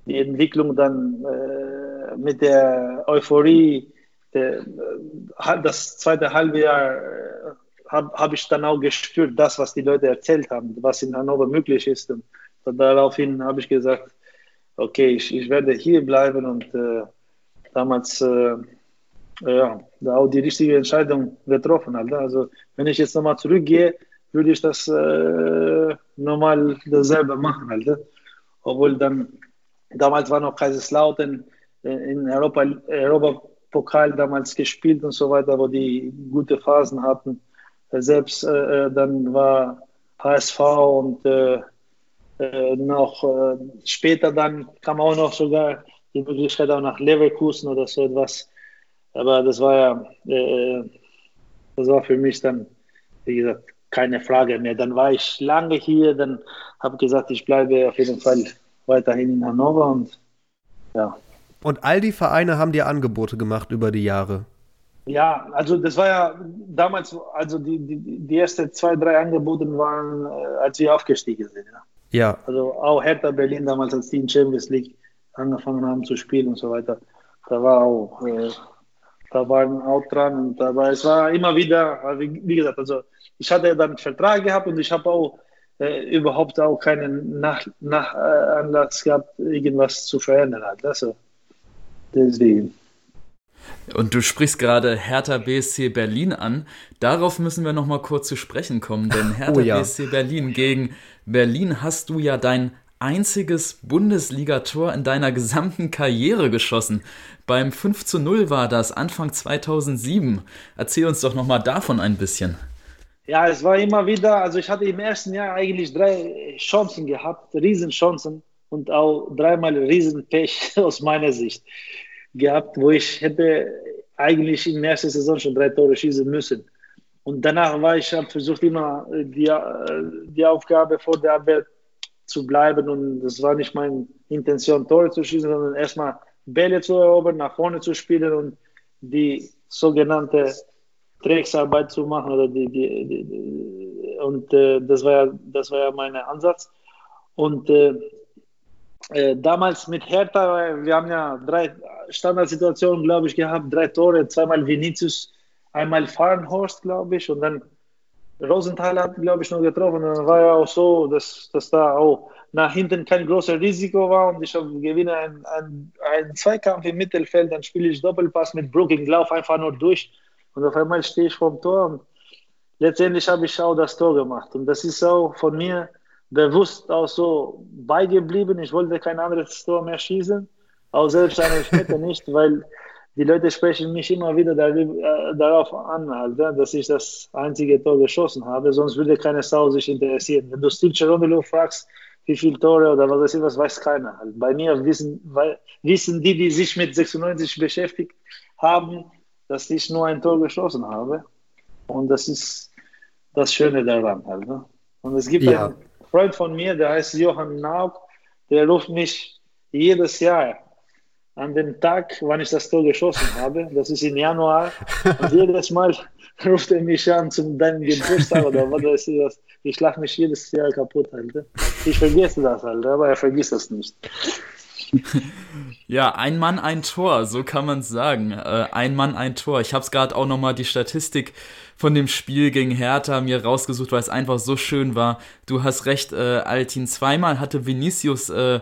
die Entwicklung dann äh, mit der Euphorie, der, äh, das zweite halbe Jahr äh, habe hab ich dann auch gespürt, das, was die Leute erzählt haben, was in Hannover möglich ist. Und daraufhin habe ich gesagt, okay, ich, ich werde hier bleiben und äh, damals äh, ja, auch die richtige Entscheidung getroffen. Alter. Also wenn ich jetzt nochmal zurückgehe, würde ich das äh, nochmal dasselbe machen. Alter. Obwohl dann, damals war noch Kaiserslautern äh, in Europa, Europapokal damals gespielt und so weiter, wo die gute Phasen hatten. Selbst äh, dann war HSV und äh, äh, noch äh, später dann kam auch noch sogar die Möglichkeit auch nach Leverkusen oder so etwas aber das war ja, äh, das war für mich dann, wie gesagt, keine Frage mehr. Dann war ich lange hier, dann habe ich gesagt, ich bleibe auf jeden Fall weiterhin in Hannover und ja. Und all die Vereine haben dir Angebote gemacht über die Jahre? Ja, also das war ja damals, also die, die, die ersten zwei, drei Angebote waren, äh, als wir aufgestiegen sind. Ja. ja. Also auch Hertha Berlin damals, als die in Champions League angefangen haben zu spielen und so weiter. Da war auch äh, da waren auch dran. Und aber es war immer wieder, wie, gesagt, also ich hatte dann einen Vertrag gehabt und ich habe auch äh, überhaupt auch keinen Nach, Nach äh, Anlass gehabt, irgendwas zu verändern. Halt. Also deswegen. Und du sprichst gerade Hertha BSC Berlin an. Darauf müssen wir noch mal kurz zu sprechen kommen, denn oh Hertha oh ja. BSC Berlin gegen Berlin hast du ja dein einziges Bundesligator in deiner gesamten Karriere geschossen. Beim 5 zu 0 war das Anfang 2007. Erzähl uns doch nochmal davon ein bisschen. Ja, es war immer wieder, also ich hatte im ersten Jahr eigentlich drei Chancen gehabt, Riesenchancen und auch dreimal Riesenpech aus meiner Sicht gehabt, wo ich hätte eigentlich in der ersten Saison schon drei Tore schießen müssen. Und danach war ich, habe versucht immer die, die Aufgabe vor der Abwehr zu bleiben und das war nicht meine Intention, Tore zu schießen, sondern erstmal Bälle zu erobern, nach vorne zu spielen und die sogenannte Drecksarbeit zu machen oder die, die, die und äh, das war ja das war ja mein Ansatz. Und äh, äh, damals mit Hertha, wir haben ja drei Standardsituationen, glaube ich, gehabt, drei Tore, zweimal Vinicius, einmal Fahrenhorst, glaube ich, und dann Rosenthal hat, glaube ich, noch getroffen. Dann war ja auch so, dass, dass da auch nach hinten kein großes Risiko war und ich gewinne einen, einen, Zweikampf im Mittelfeld, dann spiele ich Doppelpass mit Brooking, lauf einfach nur durch und auf einmal stehe ich vorm Tor und letztendlich habe ich auch das Tor gemacht. Und das ist auch von mir bewusst auch so beigeblieben. Ich wollte kein anderes Tor mehr schießen, auch selbst eine Elfmeter nicht, weil die Leute sprechen mich immer wieder äh, darauf an, Alter, dass ich das einzige Tor geschossen habe, sonst würde keine Sau sich interessieren. Wenn du Steve Cherondolo fragst, wie viele Tore oder was weiß ich, was weiß keiner. Halt. Bei mir wissen, weil, wissen die, die sich mit 96 beschäftigt haben, dass ich nur ein Tor geschossen habe. Und das ist das Schöne daran. Halt, ne? Und es gibt ja. einen Freund von mir, der heißt Johann Nauk, der ruft mich jedes Jahr an dem Tag, wann ich das Tor geschossen habe. Das ist im Januar. Und jedes Mal ruft er mich an zum deinem Geburtstag oder was weiß ich was. Ich lache mich jedes Jahr kaputt, Alter. Ich vergesse das, Alter, aber er vergisst das nicht. Ja, ein Mann, ein Tor, so kann man es sagen. Äh, ein Mann, ein Tor. Ich habe es gerade auch nochmal die Statistik von dem Spiel gegen Hertha mir rausgesucht, weil es einfach so schön war. Du hast recht, äh, Altin, zweimal hatte Vinicius äh,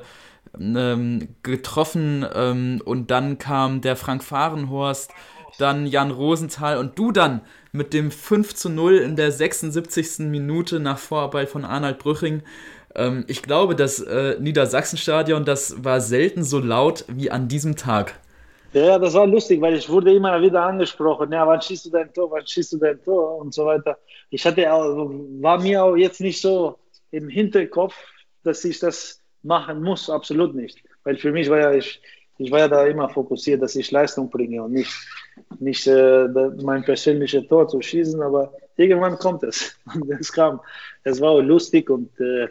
ähm, getroffen ähm, und dann kam der Frank Fahrenhorst, dann Jan Rosenthal und du dann mit dem 5 zu 0 in der 76. Minute nach Vorarbeit von Arnold Brüching. Ähm, ich glaube, das äh, Niedersachsenstadion, das war selten so laut wie an diesem Tag. Ja, das war lustig, weil ich wurde immer wieder angesprochen, ja, wann schießt du dein Tor, wann schießt du dein Tor und so weiter. Ich hatte auch, war mir auch jetzt nicht so im Hinterkopf, dass ich das machen muss, absolut nicht. Weil für mich war ja, ich, ich war ja da immer fokussiert, dass ich Leistung bringe und nicht, nicht äh, mein persönliches Tor zu schießen, aber irgendwann kommt es. Und es kam. Es war auch lustig und äh,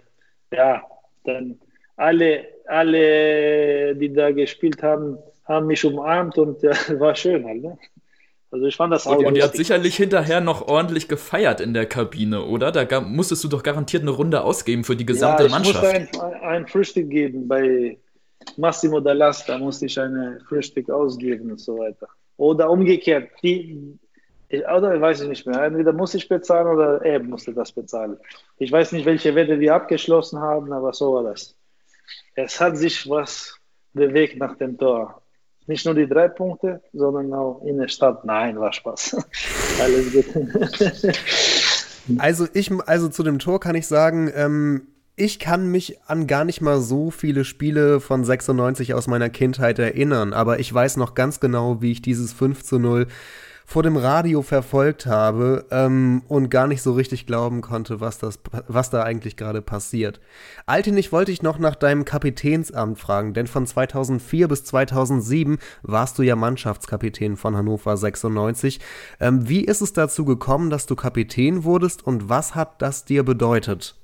ja, dann alle, alle, die da gespielt haben, haben mich umarmt und ja, war schön halt, ne? Also ich fand das auch. Und, und ihr habt sicherlich hinterher noch ordentlich gefeiert in der Kabine, oder? Da musstest du doch garantiert eine Runde ausgeben für die gesamte ja, ich Mannschaft. Ich musste ein, ein Frühstück geben bei Massimo Dall'Asta, musste ich ein Frühstück ausgeben und so weiter. Oder umgekehrt, die, oder weiß ich nicht mehr. Entweder muss ich bezahlen oder er musste das bezahlen. Ich weiß nicht, welche Wette wir abgeschlossen haben, aber so war das. Es hat sich was bewegt nach dem Tor. Nicht nur die drei Punkte, sondern auch in der Stadt. Nein, war Spaß. Alles gut. also ich, also zu dem Tor kann ich sagen, ähm, ich kann mich an gar nicht mal so viele Spiele von 96 aus meiner Kindheit erinnern, aber ich weiß noch ganz genau, wie ich dieses 5 zu 0 vor dem Radio verfolgt habe ähm, und gar nicht so richtig glauben konnte, was, das, was da eigentlich gerade passiert. Altin, ich wollte dich noch nach deinem Kapitänsamt fragen, denn von 2004 bis 2007 warst du ja Mannschaftskapitän von Hannover 96. Ähm, wie ist es dazu gekommen, dass du Kapitän wurdest und was hat das dir bedeutet?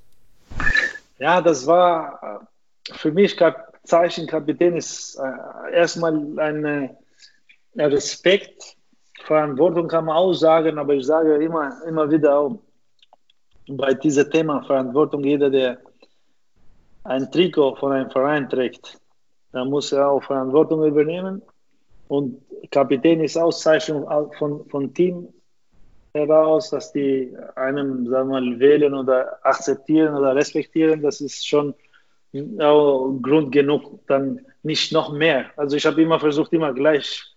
Ja, das war äh, für mich Zeichen Kapitän ist äh, erstmal ein Respekt Verantwortung kann man auch sagen, aber ich sage immer, immer wieder auch bei diesem Thema Verantwortung, jeder, der ein Trikot von einem Verein trägt, da muss er auch Verantwortung übernehmen. Und Kapitän ist Auszeichnung von, von Team heraus, dass die einem, sagen wir mal, wählen oder akzeptieren oder respektieren. Das ist schon Grund genug, dann nicht noch mehr. Also ich habe immer versucht, immer gleich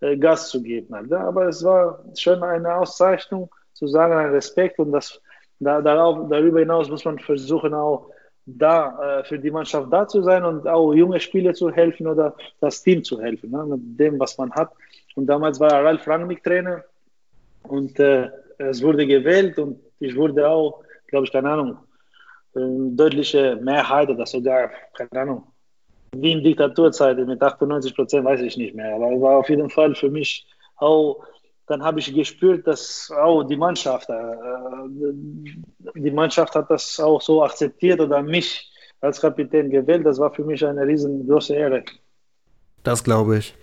Gas zu geben. Aber es war schon eine Auszeichnung, zu sagen, ein Respekt und das, da, darauf, darüber hinaus muss man versuchen, auch da äh, für die Mannschaft da zu sein und auch junge Spieler zu helfen oder das Team zu helfen, ne, mit dem, was man hat. Und damals war Ralf Rangnick Trainer und äh, es wurde gewählt und ich wurde auch, glaube ich, keine Ahnung, deutliche Mehrheit oder sogar, keine Ahnung, wie in Diktaturzeiten mit 98 Prozent, weiß ich nicht mehr. Aber es war auf jeden Fall für mich auch, dann habe ich gespürt, dass auch die Mannschaft, äh, die Mannschaft hat das auch so akzeptiert oder mich als Kapitän gewählt. Das war für mich eine riesengroße Ehre. Das glaube ich.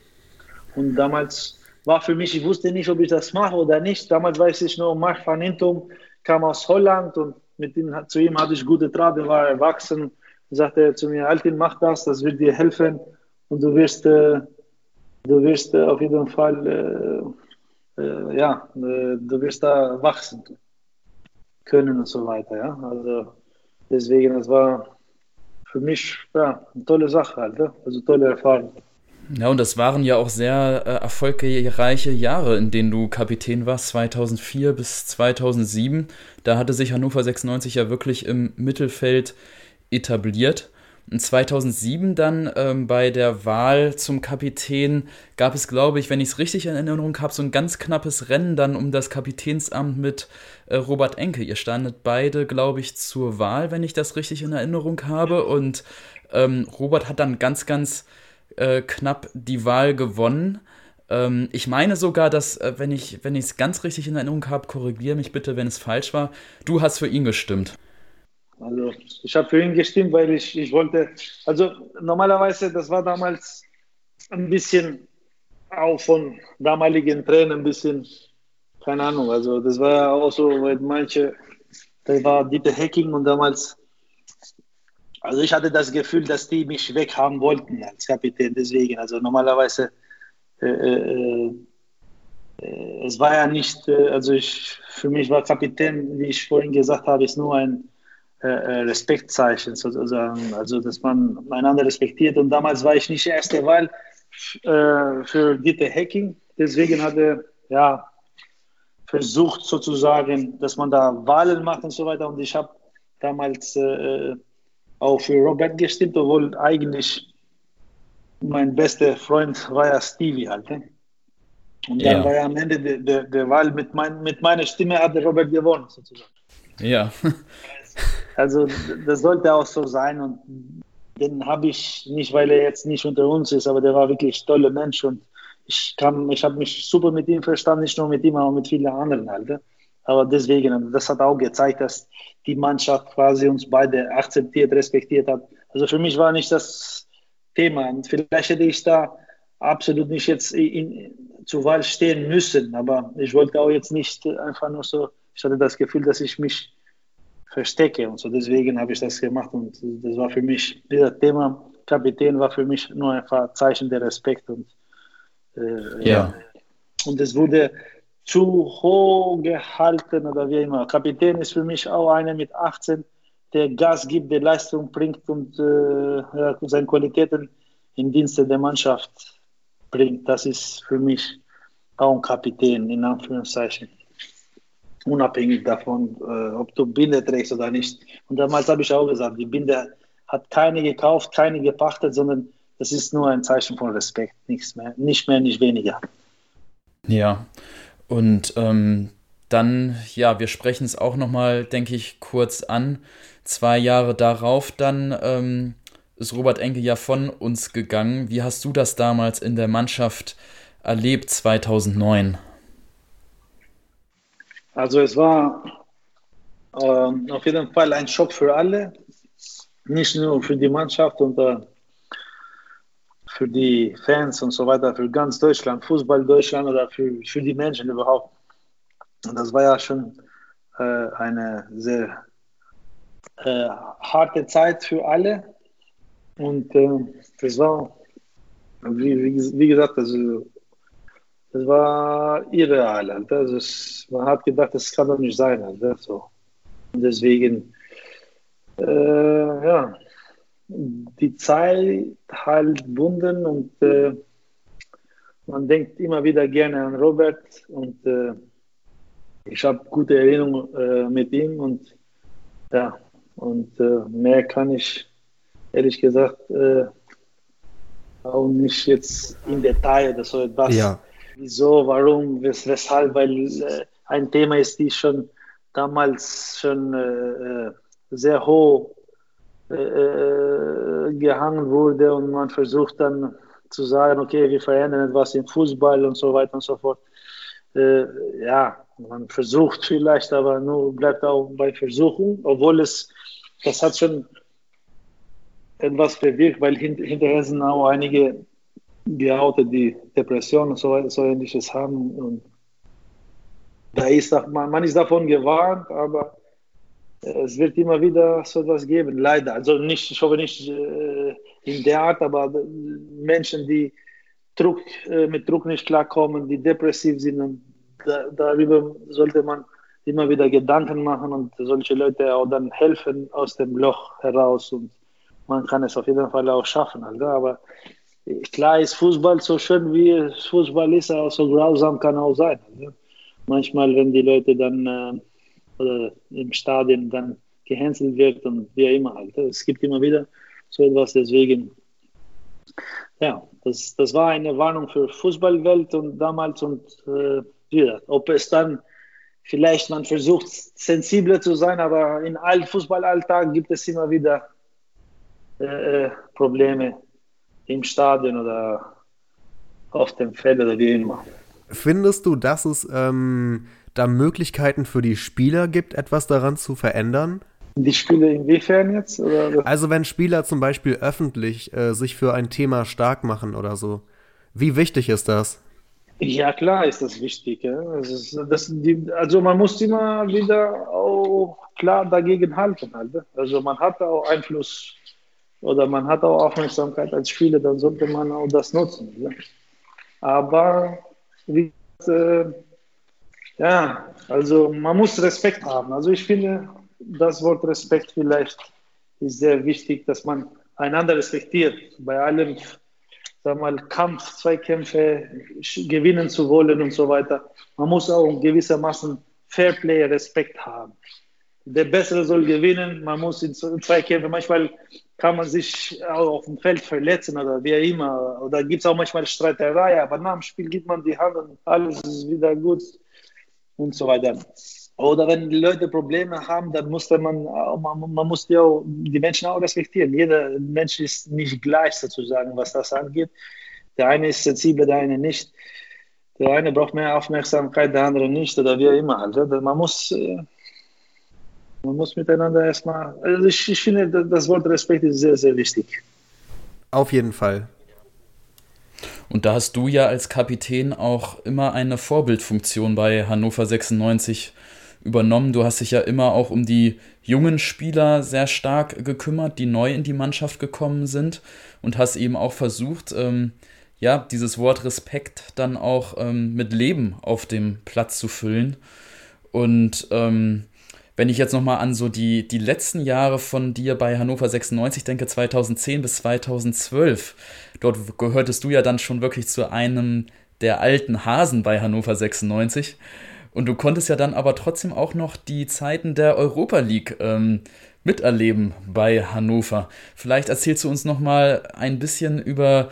Und damals war für mich, ich wusste nicht, ob ich das mache oder nicht. Damals weiß ich nur, Mark van Intum kam aus Holland und mit ihm, zu ihm hatte ich gute Draht, er war erwachsen sagte er zu mir, Altin, mach das, das wird dir helfen und du wirst, äh, du wirst äh, auf jeden Fall, äh, äh ja, äh, du wirst da wachsen können und so weiter. Ja? Also deswegen, das war für mich ja, eine tolle Sache, halt, also tolle Erfahrung. Ja, und das waren ja auch sehr äh, erfolgreiche Jahre, in denen du Kapitän warst, 2004 bis 2007. Da hatte sich Hannover 96 ja wirklich im Mittelfeld etabliert. Und 2007 dann ähm, bei der Wahl zum Kapitän gab es, glaube ich, wenn ich es richtig in Erinnerung habe, so ein ganz knappes Rennen dann um das Kapitänsamt mit äh, Robert Enke. Ihr standet beide, glaube ich, zur Wahl, wenn ich das richtig in Erinnerung habe. Und ähm, Robert hat dann ganz, ganz äh, knapp die Wahl gewonnen. Ähm, ich meine sogar, dass, äh, wenn ich es ganz richtig in Erinnerung habe, korrigiere mich bitte, wenn es falsch war, du hast für ihn gestimmt. Also ich habe für ihn gestimmt, weil ich, ich wollte, also normalerweise, das war damals ein bisschen auch von damaligen Trainern ein bisschen, keine Ahnung, also das war auch so, weil manche da war Dieter Hecking und damals, also ich hatte das Gefühl, dass die mich weghaben wollten als Kapitän. Deswegen, also normalerweise, äh, äh, äh, es war ja nicht, äh, also ich, für mich war Kapitän, wie ich vorhin gesagt habe, ist nur ein Respektzeichen sozusagen, also dass man einander respektiert. Und damals war ich nicht erste Wahl für Dieter Hecking, deswegen hatte ja versucht sozusagen, dass man da Wahlen macht und so weiter. Und ich habe damals äh, auch für Robert gestimmt, obwohl eigentlich mein bester Freund war ja Stevie halt. Ne? Und dann ja. war ja am Ende der, der, der Wahl mit, mein, mit meiner Stimme hat der Robert gewonnen sozusagen. Ja. also das sollte auch so sein und den habe ich nicht, weil er jetzt nicht unter uns ist, aber der war wirklich ein toller Mensch und ich, ich habe mich super mit ihm verstanden, nicht nur mit ihm, aber mit vielen anderen halt. Aber deswegen, das hat auch gezeigt, dass die Mannschaft quasi uns beide akzeptiert, respektiert hat. Also für mich war nicht das Thema. Und vielleicht hätte ich da absolut nicht jetzt in, zur Wahl stehen müssen, aber ich wollte auch jetzt nicht einfach nur so, ich hatte das Gefühl, dass ich mich verstecke und so. Deswegen habe ich das gemacht und das war für mich, dieser Thema Kapitän war für mich nur einfach Zeichen der Respekt und äh, ja. Und es wurde zu hoch gehalten oder wie immer. Kapitän ist für mich auch einer mit 18, der Gas gibt, der Leistung bringt und äh, seine Qualitäten im Dienste der Mannschaft bringt. Das ist für mich auch ein Kapitän, in Anführungszeichen. Unabhängig davon, äh, ob du Binde trägst oder nicht. Und damals habe ich auch gesagt, die Binde hat keine gekauft, keine gepachtet, sondern das ist nur ein Zeichen von Respekt, nichts mehr, nicht mehr, nicht weniger. Ja, und ähm, dann, ja, wir sprechen es auch nochmal, denke ich, kurz an. Zwei Jahre darauf dann ähm, ist Robert Enke ja von uns gegangen. Wie hast du das damals in der Mannschaft erlebt, 2009? Also es war äh, auf jeden Fall ein Schock für alle, nicht nur für die Mannschaft und äh, für die Fans und so weiter, für ganz Deutschland, Fußball Deutschland oder für, für die Menschen überhaupt. Das war ja schon äh, eine sehr äh, harte Zeit für alle. Und äh, das war, wie, wie, wie gesagt, also, das war irreal. Also es, man hat gedacht, das kann doch nicht sein. Also, so. Deswegen, äh, ja, die Zeit halt bunden und äh, man denkt immer wieder gerne an Robert und äh, ich habe gute Erinnerungen äh, mit ihm und ja, und äh, mehr kann ich ehrlich gesagt äh, auch nicht jetzt im Detail oder so etwas. Ja. Wieso, warum, wes weshalb, weil äh, ein Thema ist, die schon damals schon sehr hoch äh, gehangen wurde und man versucht dann zu sagen, okay, wir verändern etwas im Fußball und so weiter und so fort. Äh, ja, man versucht vielleicht, aber nur bleibt auch bei Versuchen, obwohl es, das hat schon etwas bewirkt, weil hint, hinterher sind auch einige geoutet, die Depressionen und so, so ähnliches haben. Und da ist, man, man ist davon gewarnt, aber es wird immer wieder so etwas geben, leider. Also nicht, ich hoffe nicht äh, in der Art, aber Menschen, die Druck, äh, mit Druck nicht klarkommen, die depressiv sind, und da, darüber sollte man immer wieder Gedanken machen und solche Leute auch dann helfen aus dem Loch heraus und man kann es auf jeden Fall auch schaffen. Also, aber klar ist Fußball so schön, wie Fußball ist, auch so grausam kann auch sein. Also, manchmal, wenn die Leute dann äh, im Stadion dann gehänselt wird und wie immer halt. Es gibt immer wieder so etwas, deswegen, ja, das, das war eine Warnung für Fußballwelt und damals und äh, wieder. Ob es dann vielleicht man versucht, sensibler zu sein, aber in allen Fußballalltag gibt es immer wieder äh, äh, Probleme im Stadion oder auf dem Feld oder wie immer. Findest du, dass es ähm, da Möglichkeiten für die Spieler gibt, etwas daran zu verändern? Die Spieler inwiefern jetzt? Oder? Also wenn Spieler zum Beispiel öffentlich äh, sich für ein Thema stark machen oder so. Wie wichtig ist das? Ja, klar ist das wichtig. Ja. Das das, die, also man muss immer wieder auch klar dagegen halten. Halt. Also man hat auch Einfluss oder man hat auch Aufmerksamkeit als Spieler, dann sollte man auch das nutzen. Ja. Aber wie äh, ja, also man muss Respekt haben. Also ich finde, das Wort Respekt vielleicht ist sehr wichtig, dass man einander respektiert. Bei allem sag mal, Kampf, Zweikämpfe gewinnen zu wollen und so weiter. Man muss auch gewissermaßen Fairplay, Respekt haben. Der Bessere soll gewinnen, man muss in Zweikämpfe, manchmal kann man sich auf dem Feld verletzen oder wie immer. Oder gibt es auch manchmal Streiterei, aber nach dem Spiel gibt man die Hand und alles ist wieder gut und so weiter. Oder wenn die Leute Probleme haben, dann muss man, man, man muss ja die Menschen auch respektieren. Jeder Mensch ist nicht gleich sozusagen, was das angeht. Der eine ist sensibel, der eine nicht. Der eine braucht mehr Aufmerksamkeit, der andere nicht oder wie immer. Also man muss, äh, man muss miteinander erstmal. Also ich, ich finde, das Wort Respekt ist sehr, sehr wichtig. Auf jeden Fall. Und da hast du ja als Kapitän auch immer eine Vorbildfunktion bei Hannover 96 übernommen. Du hast dich ja immer auch um die jungen Spieler sehr stark gekümmert, die neu in die Mannschaft gekommen sind und hast eben auch versucht, ähm, ja, dieses Wort Respekt dann auch ähm, mit Leben auf dem Platz zu füllen. Und ähm, wenn ich jetzt nochmal an so die, die letzten Jahre von dir bei Hannover 96 denke, 2010 bis 2012, dort gehörtest du ja dann schon wirklich zu einem der alten Hasen bei Hannover 96. Und du konntest ja dann aber trotzdem auch noch die Zeiten der Europa League ähm, miterleben bei Hannover. Vielleicht erzählst du uns noch mal ein bisschen über,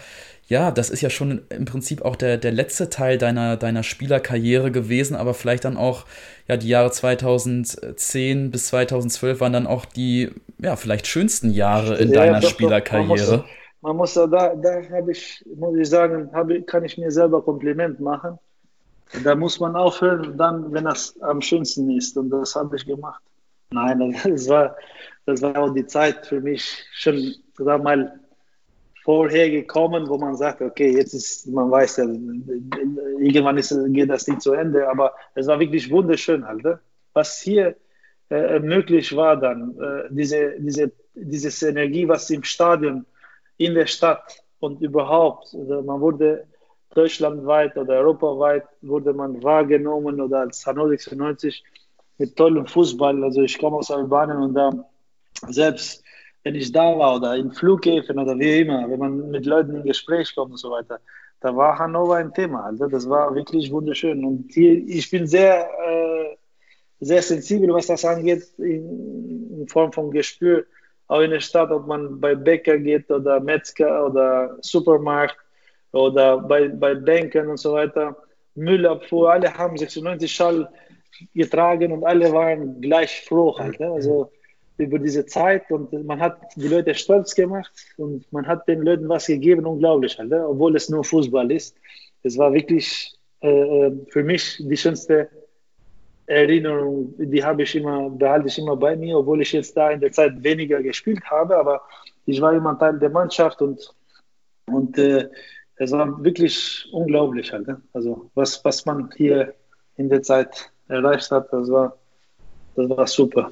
ja, das ist ja schon im Prinzip auch der, der letzte Teil deiner, deiner Spielerkarriere gewesen, aber vielleicht dann auch, ja, die Jahre 2010 bis 2012 waren dann auch die, ja, vielleicht schönsten Jahre in ja, deiner doch, Spielerkarriere. Man muss, man muss da, da habe ich, muss ich sagen, ich, kann ich mir selber Kompliment machen da muss man aufhören, dann, wenn das am schönsten ist. Und das habe ich gemacht. Nein, das war, das war auch die Zeit für mich schon, sag mal, vorher gekommen, wo man sagt, okay, jetzt ist, man weiß ja, irgendwann ist, geht das nicht zu Ende, aber es war wirklich wunderschön halt. Ne? Was hier äh, möglich war dann, äh, diese, diese, diese Energie, was im Stadion, in der Stadt und überhaupt, also man wurde deutschlandweit oder europaweit wurde man wahrgenommen oder als Hannover 96 mit tollem Fußball. Also ich komme aus Albanien und da selbst wenn ich da war oder in Flughäfen oder wie immer, wenn man mit Leuten in Gespräch kommt und so weiter, da war Hannover ein Thema. Also das war wirklich wunderschön. Und hier, ich bin sehr, äh, sehr sensibel, was das angeht, in, in, Form von Gespür. Auch in der Stadt, ob man bei Bäcker geht oder Metzger oder Supermarkt oder bei, bei Banken und so weiter. Müllabfuhr, alle haben 96 Schall getragen und alle waren gleich froh halt. Ne? Also über diese Zeit und man hat die Leute stolz gemacht und man hat den Leuten was gegeben, unglaublich ne? obwohl es nur Fußball ist. Es war wirklich äh, äh für mich die schönste Erinnerung, die habe ich immer, behalte ich immer bei mir, obwohl ich jetzt da in der Zeit weniger gespielt habe, aber ich war immer Teil der Mannschaft und, und äh, es war wirklich unglaublich. Ne? Also was, was man hier in der Zeit erreicht hat, das war, das war super.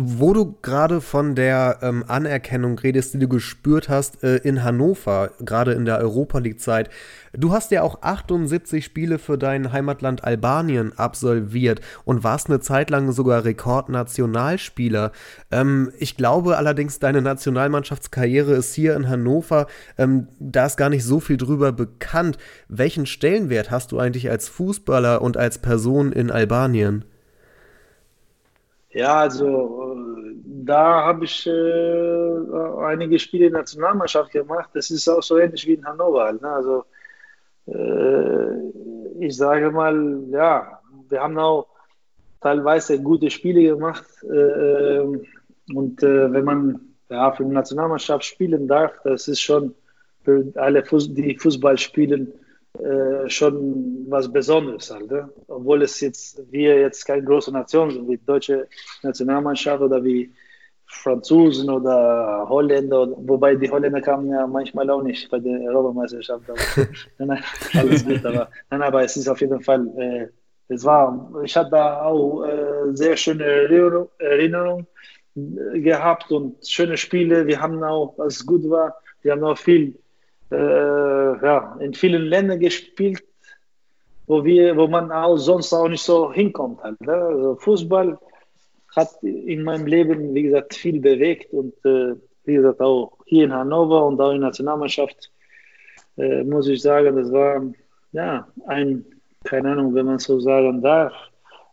Wo du gerade von der ähm, Anerkennung redest, die du gespürt hast äh, in Hannover, gerade in der Europa League-Zeit. Du hast ja auch 78 Spiele für dein Heimatland Albanien absolviert und warst eine Zeit lang sogar Rekordnationalspieler. Ähm, ich glaube allerdings, deine Nationalmannschaftskarriere ist hier in Hannover, ähm, da ist gar nicht so viel drüber bekannt. Welchen Stellenwert hast du eigentlich als Fußballer und als Person in Albanien? Ja, also da habe ich äh, einige Spiele in der Nationalmannschaft gemacht. Das ist auch so ähnlich wie in Hannover. Halt, ne? Also äh, ich sage mal, ja, wir haben auch teilweise gute Spiele gemacht. Äh, und äh, wenn man ja, für die Nationalmannschaft spielen darf, das ist schon, für alle, die Fußball spielen, äh, schon was Besonderes halt. Ne? Obwohl es jetzt, wir jetzt keine große Nation sind, wie deutsche Nationalmannschaft oder wie Franzosen oder Holländer, wobei die Holländer kamen ja manchmal auch nicht bei der Europameisterschaft. nein, alles gut, aber, nein, aber es ist auf jeden Fall, äh, es war, ich hatte da auch äh, sehr schöne Erinnerungen äh, gehabt und schöne Spiele. Wir haben auch, was gut war, wir haben auch viel, ja, in vielen Ländern gespielt, wo wir, wo man auch sonst auch nicht so hinkommt halt. Ne? Also Fußball hat in meinem Leben, wie gesagt, viel bewegt und äh, wie gesagt, auch hier in Hannover und auch in der Nationalmannschaft, äh, muss ich sagen, das war ja ein, keine Ahnung, wenn man so sagen darf,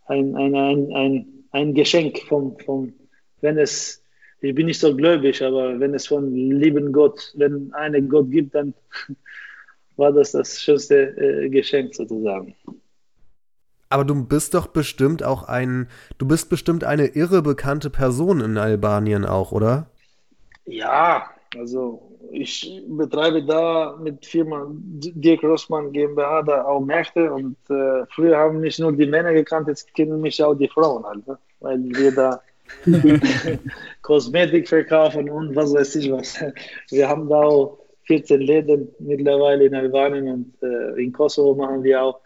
ein, ein, ein, ein, ein Geschenk vom, vom, wenn es, ich bin nicht so gläubig, aber wenn es von lieben Gott, wenn einen Gott gibt, dann war das das schönste äh, Geschenk sozusagen. Aber du bist doch bestimmt auch ein, du bist bestimmt eine irre bekannte Person in Albanien auch, oder? Ja, also ich betreibe da mit Firma Dirk Rossmann GmbH da auch Märkte und äh, früher haben nicht nur die Männer gekannt, jetzt kennen mich auch die Frauen halt, ne? weil wir da Kosmetik verkaufen und was weiß ich was. Wir haben da auch 14 Läden mittlerweile in Albanien und äh, in Kosovo machen wir auch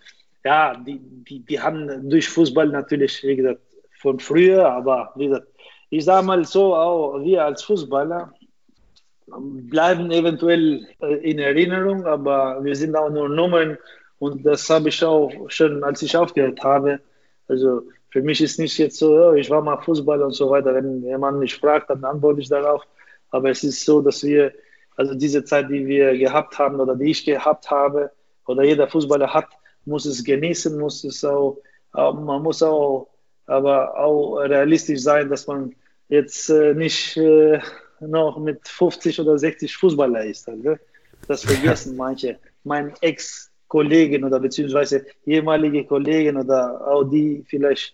ja, die, die, die haben durch Fußball natürlich, wie gesagt, von früher, aber wie gesagt, ich sage mal so, auch wir als Fußballer bleiben eventuell äh, in Erinnerung, aber wir sind auch nur Nummern und das habe ich auch schon, als ich aufgehört habe. Also für mich ist nicht jetzt so, ich war mal Fußballer und so weiter. Wenn jemand mich fragt, dann antworte ich darauf. Aber es ist so, dass wir, also diese Zeit, die wir gehabt haben oder die ich gehabt habe oder jeder Fußballer hat, muss es genießen, muss es auch, man muss auch, aber auch realistisch sein, dass man jetzt äh, nicht äh, noch mit 50 oder 60 Fußballer ist. Also, das vergessen manche. Mein Ex-Kollegen oder beziehungsweise ehemalige Kollegen oder auch die vielleicht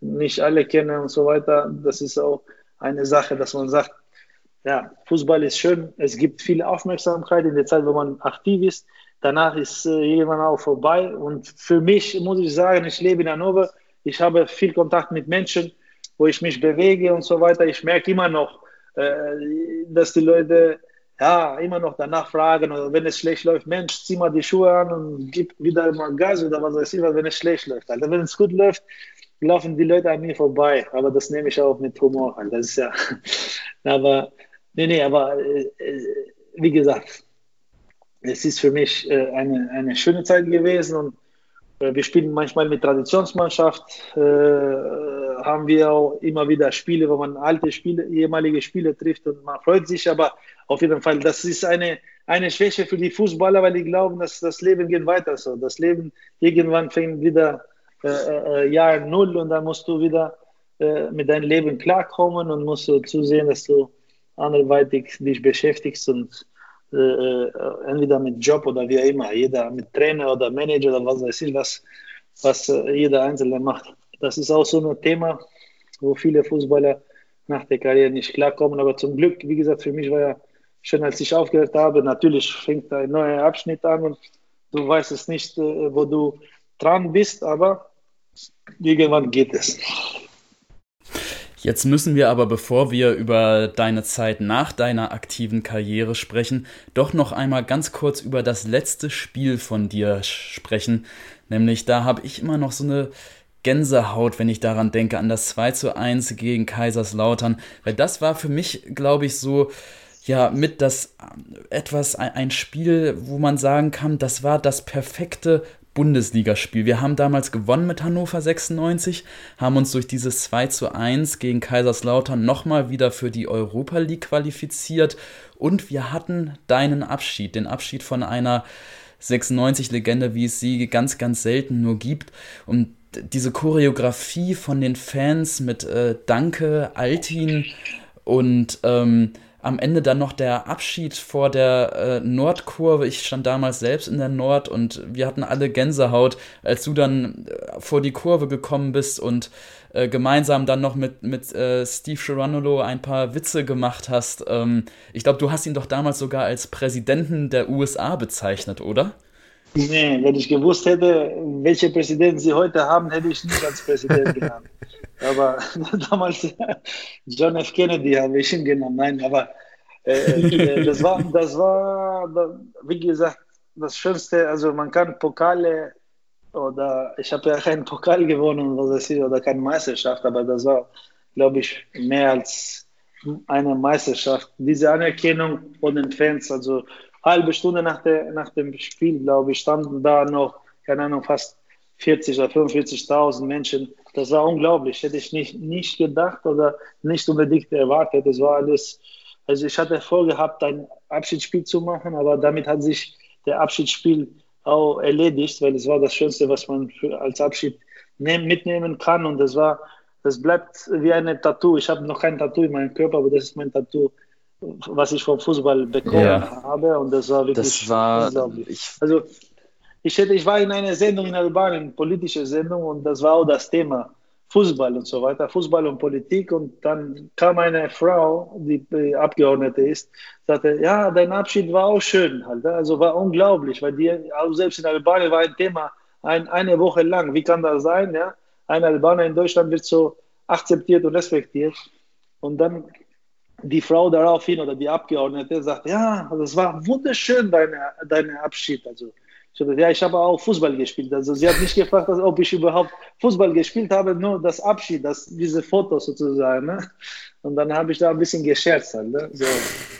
nicht alle kennen und so weiter. Das ist auch eine Sache, dass man sagt, ja, Fußball ist schön, es gibt viel Aufmerksamkeit in der Zeit, wo man aktiv ist. Danach ist äh, irgendwann auch vorbei. Und für mich muss ich sagen, ich lebe in Hannover. Ich habe viel Kontakt mit Menschen, wo ich mich bewege und so weiter. Ich merke immer noch, äh, dass die Leute ja immer noch danach fragen oder wenn es schlecht läuft, Mensch, zieh mal die Schuhe an und gib wieder mal Gas oder was weiß ich, wenn es schlecht läuft. Also wenn es gut läuft, laufen die Leute an mir vorbei. Aber das nehme ich auch mit Humor. Das ist ja, aber nee, nee, aber äh, äh wie gesagt, es ist für mich äh, eine, eine schöne Zeit gewesen und wir spielen manchmal mit Traditionsmannschaft, haben wir auch immer wieder Spiele, wo man alte Spiele, ehemalige Spieler trifft und man freut sich, aber auf jeden Fall, das ist eine, eine Schwäche für die Fußballer, weil die glauben, dass das Leben geht weiter so. Das Leben irgendwann fängt wieder äh, äh, Jahr Null und dann musst du wieder äh, mit deinem Leben klarkommen und musst du zusehen, dass du anderweitig dich beschäftigst und äh, äh, entweder mit Job oder wie immer, jeder mit Trainer oder Manager oder was weiß ich, was, was äh, jeder Einzelne macht. Das ist auch so ein Thema, wo viele Fußballer nach der Karriere nicht klarkommen. Aber zum Glück, wie gesagt, für mich war ja schön, als ich aufgehört habe. Natürlich fängt ein neuer Abschnitt an und du weißt es nicht, wo du dran bist, aber irgendwann geht es. Jetzt müssen wir aber, bevor wir über deine Zeit nach deiner aktiven Karriere sprechen, doch noch einmal ganz kurz über das letzte Spiel von dir sprechen. Nämlich da habe ich immer noch so eine Gänsehaut, wenn ich daran denke, an das 2 zu 1 gegen Kaiserslautern. Weil das war für mich, glaube ich, so, ja, mit das etwas, ein Spiel, wo man sagen kann, das war das perfekte Bundesligaspiel. Wir haben damals gewonnen mit Hannover 96, haben uns durch dieses 2 zu 1 gegen Kaiserslautern nochmal wieder für die Europa League qualifiziert und wir hatten deinen Abschied, den Abschied von einer 96-Legende, wie es sie ganz, ganz selten nur gibt. Und diese Choreografie von den Fans mit äh, Danke, Altin und ähm, am Ende dann noch der Abschied vor der äh, Nordkurve. Ich stand damals selbst in der Nord und wir hatten alle Gänsehaut, als du dann äh, vor die Kurve gekommen bist und äh, gemeinsam dann noch mit, mit äh, Steve Geranolo ein paar Witze gemacht hast. Ähm, ich glaube, du hast ihn doch damals sogar als Präsidenten der USA bezeichnet, oder? Nee, wenn ich gewusst hätte, welche Präsidenten sie heute haben, hätte ich nicht als Präsident genannt. Aber damals John F. Kennedy habe ich ihn genannt. Nein, aber äh, äh, das war, das war, wie gesagt, das Schönste. Also man kann Pokale oder ich habe ja keinen Pokal gewonnen weiß ich, oder keine Meisterschaft, aber das war, glaube ich, mehr als eine Meisterschaft. Diese Anerkennung von den Fans, also halbe Stunde nach, der, nach dem Spiel, glaube ich, standen da noch, keine Ahnung, fast 40 oder 45.000 Menschen. Das war unglaublich. Hätte ich nicht, nicht gedacht oder nicht unbedingt erwartet. Das war alles, also ich hatte vorgehabt, ein Abschiedsspiel zu machen, aber damit hat sich der Abschiedsspiel auch erledigt, weil es war das Schönste, was man für, als Abschied nehm, mitnehmen kann. Und das war, das bleibt wie ein Tattoo. Ich habe noch kein Tattoo in meinem Körper, aber das ist mein Tattoo was ich vom Fußball bekommen ja. habe. Und das war wirklich das war, unglaublich. Ich, also ich, hätte, ich war in einer Sendung in Albanien, politische Sendung, und das war auch das Thema. Fußball und so weiter, Fußball und Politik. Und dann kam eine Frau, die Abgeordnete ist, sagte, ja, dein Abschied war auch schön, halt. Also war unglaublich, weil die, auch selbst in Albanien war ein Thema ein, eine Woche lang. Wie kann das sein? Ja? Ein Albaner in Deutschland wird so akzeptiert und respektiert. Und dann die Frau daraufhin oder die Abgeordnete sagt, ja, das war wunderschön, dein deine Abschied. Also ich habe, ja, ich habe auch Fußball gespielt. Also sie hat nicht gefragt, ob ich überhaupt Fußball gespielt habe, nur das Abschied, das, diese Fotos sozusagen. Ne? Und dann habe ich da ein bisschen gescherzt. Halt, ne? so,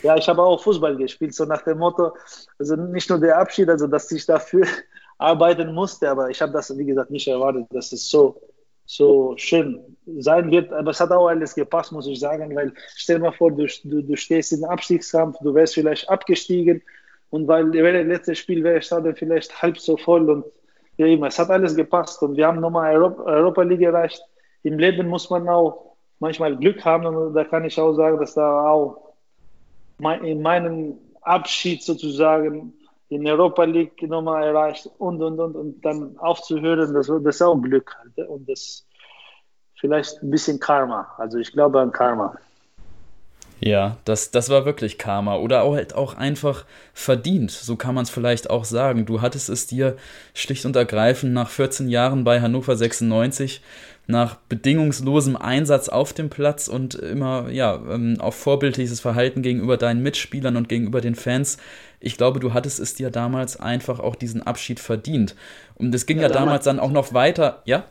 ja, ich habe auch Fußball gespielt, so nach dem Motto, also nicht nur der Abschied, also dass ich dafür arbeiten musste, aber ich habe das, wie gesagt, nicht erwartet, dass es so so schön sein wird. Aber es hat auch alles gepasst, muss ich sagen, weil stell dir mal vor, du, du, du stehst im Abstiegskampf, du wärst vielleicht abgestiegen und weil das letzte Spiel wäre Stadion vielleicht halb so voll und ja immer, es hat alles gepasst und wir haben nochmal Europa, Europa League erreicht. Im Leben muss man auch manchmal Glück haben und da kann ich auch sagen, dass da auch in meinem Abschied sozusagen in Europa League nochmal erreicht und, und, und, und dann aufzuhören, das, das ist auch Glück halt. Und das vielleicht ein bisschen Karma. Also ich glaube an Karma. Ja, das, das war wirklich Karma oder auch, halt auch einfach verdient, so kann man es vielleicht auch sagen. Du hattest es dir schlicht und ergreifend nach 14 Jahren bei Hannover 96 nach bedingungslosem Einsatz auf dem Platz und immer ja ähm, auf vorbildliches Verhalten gegenüber deinen Mitspielern und gegenüber den Fans. Ich glaube, du hattest es dir damals einfach auch diesen Abschied verdient. Und es ging ja, ja damals dann auch noch weiter, ja?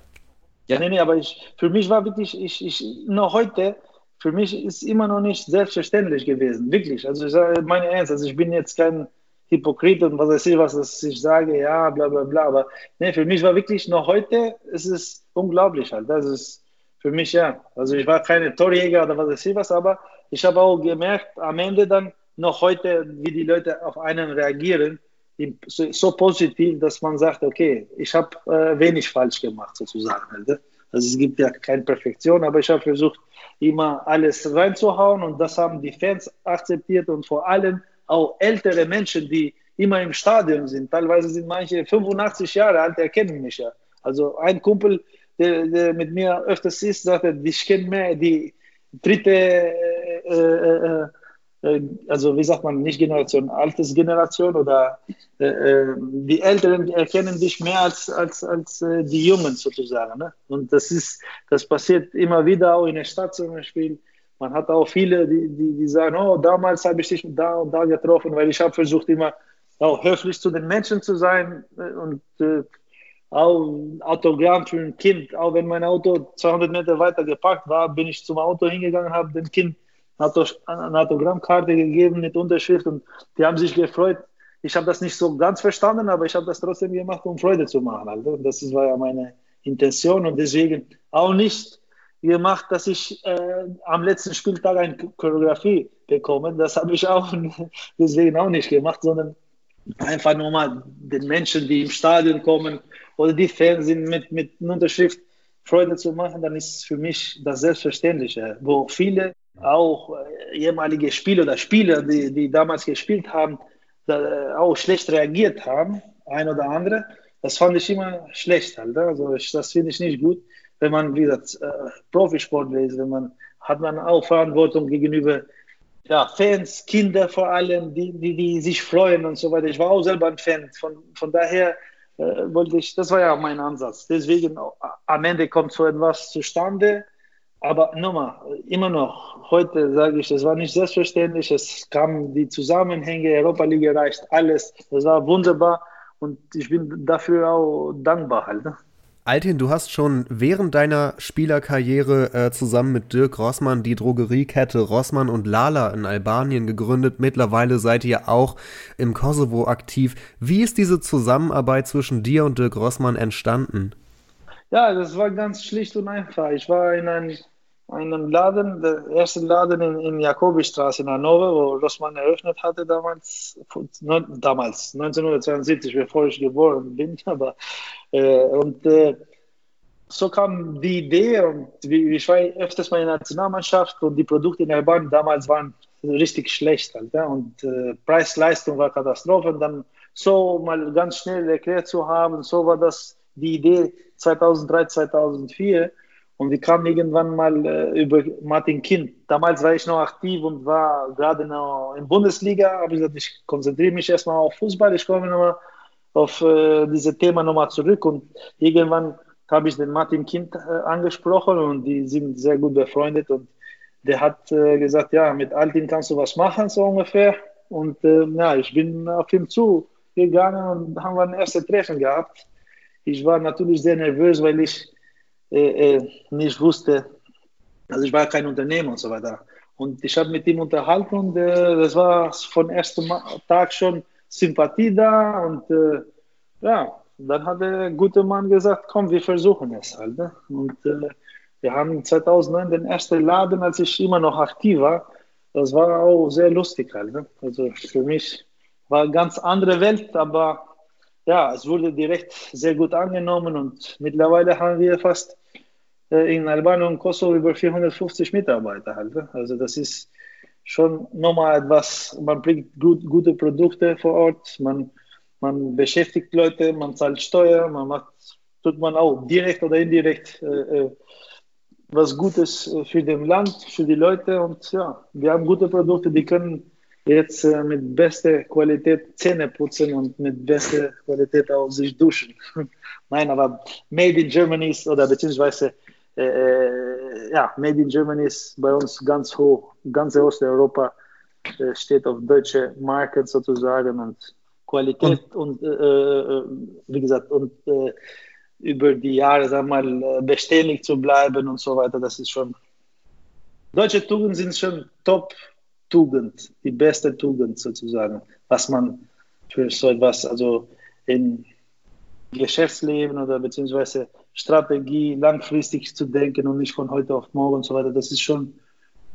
Ja, nee, nee, aber ich, für mich war wirklich, ich, ich, noch heute, für mich ist immer noch nicht selbstverständlich gewesen, wirklich. Also ich sage meine Ernst, also ich bin jetzt kein Hypokrit und was weiß ich, was ich sage, ja, bla bla bla. Aber nee, für mich war wirklich noch heute, es ist unglaublich halt. Das ist für mich ja. Also ich war keine Torjäger oder was weiß ich was, aber ich habe auch gemerkt, am Ende dann noch heute, wie die Leute auf einen reagieren, so, so positiv, dass man sagt, okay, ich habe äh, wenig falsch gemacht sozusagen. Halt. Also es gibt ja keine Perfektion, aber ich habe versucht, immer alles reinzuhauen und das haben die Fans akzeptiert und vor allem auch ältere Menschen, die immer im Stadion sind. Teilweise sind manche 85 Jahre alt, erkennen mich ja. Also ein Kumpel, der, der mit mir öfters ist, sagte, ich kenne mehr die dritte, äh, äh, äh, also wie sagt man, nicht Generation, altes Generation oder äh, äh, die Älteren erkennen dich mehr als, als, als äh, die Jungen sozusagen. Ne? Und das ist, das passiert immer wieder auch in der Stadt zum Beispiel man hat auch viele, die, die, die sagen, oh, damals habe ich dich da und da getroffen, weil ich habe versucht, immer auch höflich zu den Menschen zu sein äh, und äh, auch Autogramm für ein Kind. Auch wenn mein Auto 200 Meter weiter geparkt war, bin ich zum Auto hingegangen, habe dem Kind eine Autogrammkarte gegeben mit Unterschrift und die haben sich gefreut. Ich habe das nicht so ganz verstanden, aber ich habe das trotzdem gemacht, um Freude zu machen. Also das war ja meine Intention und deswegen auch nicht gemacht, dass ich äh, am letzten Spieltag eine Choreografie bekomme. Das habe ich auch deswegen auch nicht gemacht, sondern einfach nur mal den Menschen, die im Stadion kommen oder die Fans sind, mit, mit einer Unterschrift Freude zu machen, dann ist für mich das Selbstverständliche. Wo viele auch äh, ehemalige Spieler oder Spieler, die, die damals gespielt haben, da, auch schlecht reagiert haben, ein oder andere. Das fand ich immer schlecht halt. Ne? Also ich, das finde ich nicht gut, wenn man, wie gesagt, äh, Profisportler ist, wenn man hat man auch Verantwortung gegenüber ja, Fans, Kinder vor allem, die, die, die sich freuen und so weiter. Ich war auch selber ein Fan. Von, von daher äh, wollte ich, das war ja mein Ansatz. Deswegen am Ende kommt so etwas zustande. Aber nochmal, immer noch, heute sage ich, das war nicht selbstverständlich. Es kamen die Zusammenhänge, Europa League erreicht, alles. Das war wunderbar und ich bin dafür auch dankbar halt. Ne? Altin, du hast schon während deiner Spielerkarriere äh, zusammen mit Dirk Rossmann die Drogeriekette Rossmann und Lala in Albanien gegründet. Mittlerweile seid ihr auch im Kosovo aktiv. Wie ist diese Zusammenarbeit zwischen dir und Dirk Rossmann entstanden? Ja, das war ganz schlicht und einfach. Ich war in einem, einem Laden, der erste Laden in, in Jakobistraße in Hannover, wo Rossmann eröffnet hatte damals, damals 1972, bevor ich geboren bin. Aber äh, und äh, so kam die Idee und ich war öfters mal in der Nationalmannschaft und die Produkte in Albanien damals waren richtig schlecht halt, ja? und äh, Preis-Leistung war Katastrophe und dann so mal ganz schnell erklärt zu haben, so war das die Idee 2003, 2004 und wir kamen irgendwann mal äh, über Martin Kind. Damals war ich noch aktiv und war gerade noch in Bundesliga, habe ich gesagt, ich konzentriere mich erstmal auf Fußball, ich komme nochmal auf äh, dieses Thema nochmal zurück und irgendwann habe ich den Martin Kind äh, angesprochen und die sind sehr gut befreundet und der hat äh, gesagt, ja, mit Altin kannst du was machen, so ungefähr. Und äh, ja, ich bin auf ihn zugegangen und haben wir ein erstes Treffen gehabt. Ich war natürlich sehr nervös, weil ich äh, äh, nicht wusste, also ich war kein Unternehmer und so weiter. Und ich habe mit ihm unterhalten und das war von ersten Tag schon Sympathie da und äh, ja, dann hat der gute Mann gesagt, komm, wir versuchen es halt. Ne? Und äh, wir haben 2009 den ersten Laden, als ich immer noch aktiv war. Das war auch sehr lustig halt. Ne? Also für mich war eine ganz andere Welt, aber ja, es wurde direkt sehr gut angenommen und mittlerweile haben wir fast äh, in Albanien und Kosovo über 450 Mitarbeiter halt. Ne? Also das ist schon nochmal etwas, man bringt gut, gute Produkte vor Ort, man, man beschäftigt Leute, man zahlt Steuer, man macht, tut man auch direkt oder indirekt äh, äh was Gutes äh, für das Land, für die Leute und ja, wir haben gute Produkte, die können jetzt äh, mit bester Qualität Zähne putzen und mit bester Qualität auch sich duschen. Nein, aber Made in Germany ist oder beziehungsweise äh, äh, ja, Made in Germany ist bei uns ganz hoch. Ganze Osteuropa äh, steht auf deutsche Market sozusagen und Qualität und, äh, äh, wie gesagt, und äh, über die Jahre, sag mal, beständig zu bleiben und so weiter, das ist schon. Deutsche Tugenden sind schon Top-Tugend, die beste Tugend sozusagen, was man für so etwas, also in Geschäftsleben oder beziehungsweise Strategie langfristig zu denken und nicht von heute auf morgen und so weiter. Das ist schon,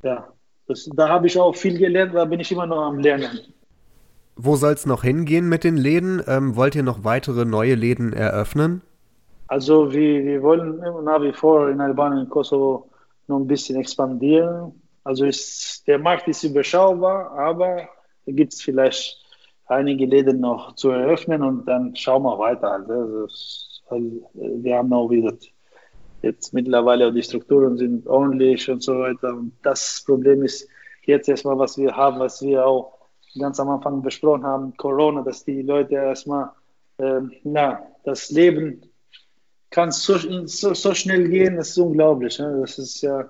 ja, das, da habe ich auch viel gelernt, da bin ich immer noch am Lernen. Wo soll es noch hingehen mit den Läden? Ähm, wollt ihr noch weitere neue Läden eröffnen? Also wir, wir wollen nach wie vor in Albanien und Kosovo noch ein bisschen expandieren. Also ist, der Markt ist überschaubar, aber da gibt es vielleicht einige Läden noch zu eröffnen und dann schauen wir weiter. Also äh, wir haben auch wieder jetzt mittlerweile die Strukturen sind ordentlich und so weiter. Und das Problem ist jetzt erstmal, was wir haben, was wir auch ganz am Anfang besprochen haben, Corona, dass die Leute erstmal, äh, na, das Leben kann so, so, so, schnell gehen, das ist unglaublich. Ne? Das ist ja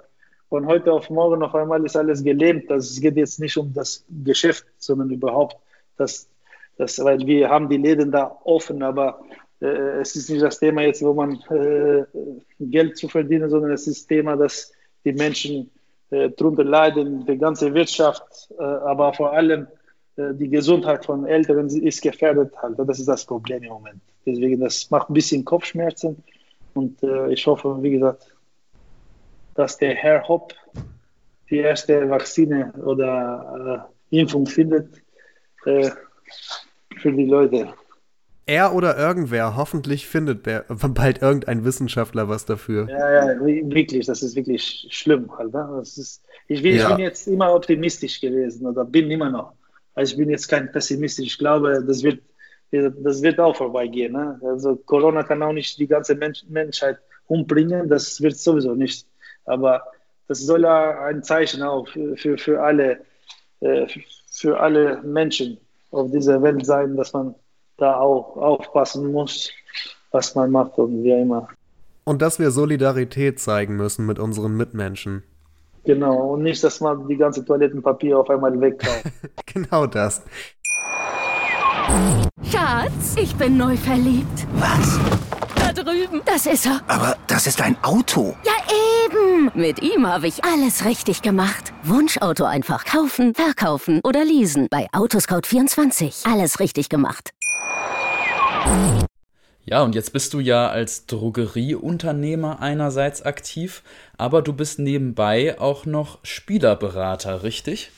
von heute auf morgen auf einmal ist alles gelähmt. Das geht jetzt nicht um das Geschäft, sondern überhaupt das, das, weil wir haben die Läden da offen, aber es ist nicht das Thema jetzt, wo man äh, Geld zu verdienen, sondern es ist Thema, dass die Menschen äh, darunter leiden, die ganze Wirtschaft, äh, aber vor allem äh, die Gesundheit von Älteren ist gefährdet halt. Das ist das Problem im Moment. Deswegen, das macht ein bisschen Kopfschmerzen und äh, ich hoffe, wie gesagt, dass der Herr Hopp die erste Vakzine oder Impfung findet für die Leute. Er oder irgendwer, hoffentlich findet bald irgendein Wissenschaftler was dafür. Ja, ja, wirklich, das ist wirklich schlimm? Das ist, ich, bin, ja. ich bin jetzt immer optimistisch gewesen oder bin immer noch. Also ich bin jetzt kein Pessimist. Ich glaube, das wird, das wird auch vorbeigehen. Ne? Also Corona kann auch nicht die ganze Mensch, Menschheit umbringen, das wird sowieso nicht. Aber das soll ja ein Zeichen auch für, für, für alle, äh, für alle Menschen auf dieser Welt sein, dass man da auch aufpassen muss, was man macht und wie immer. Und dass wir Solidarität zeigen müssen mit unseren Mitmenschen. Genau, und nicht, dass man die ganze Toilettenpapier auf einmal wegkauft. genau das. Schatz, ich bin neu verliebt. Was? Da drüben. Das ist er. Aber das ist ein Auto. Ja, eben. Mit ihm habe ich alles richtig gemacht. Wunschauto einfach kaufen, verkaufen oder leasen. Bei Autoscout24. Alles richtig gemacht. Ja, und jetzt bist du ja als Drogerieunternehmer einerseits aktiv, aber du bist nebenbei auch noch Spielerberater, richtig?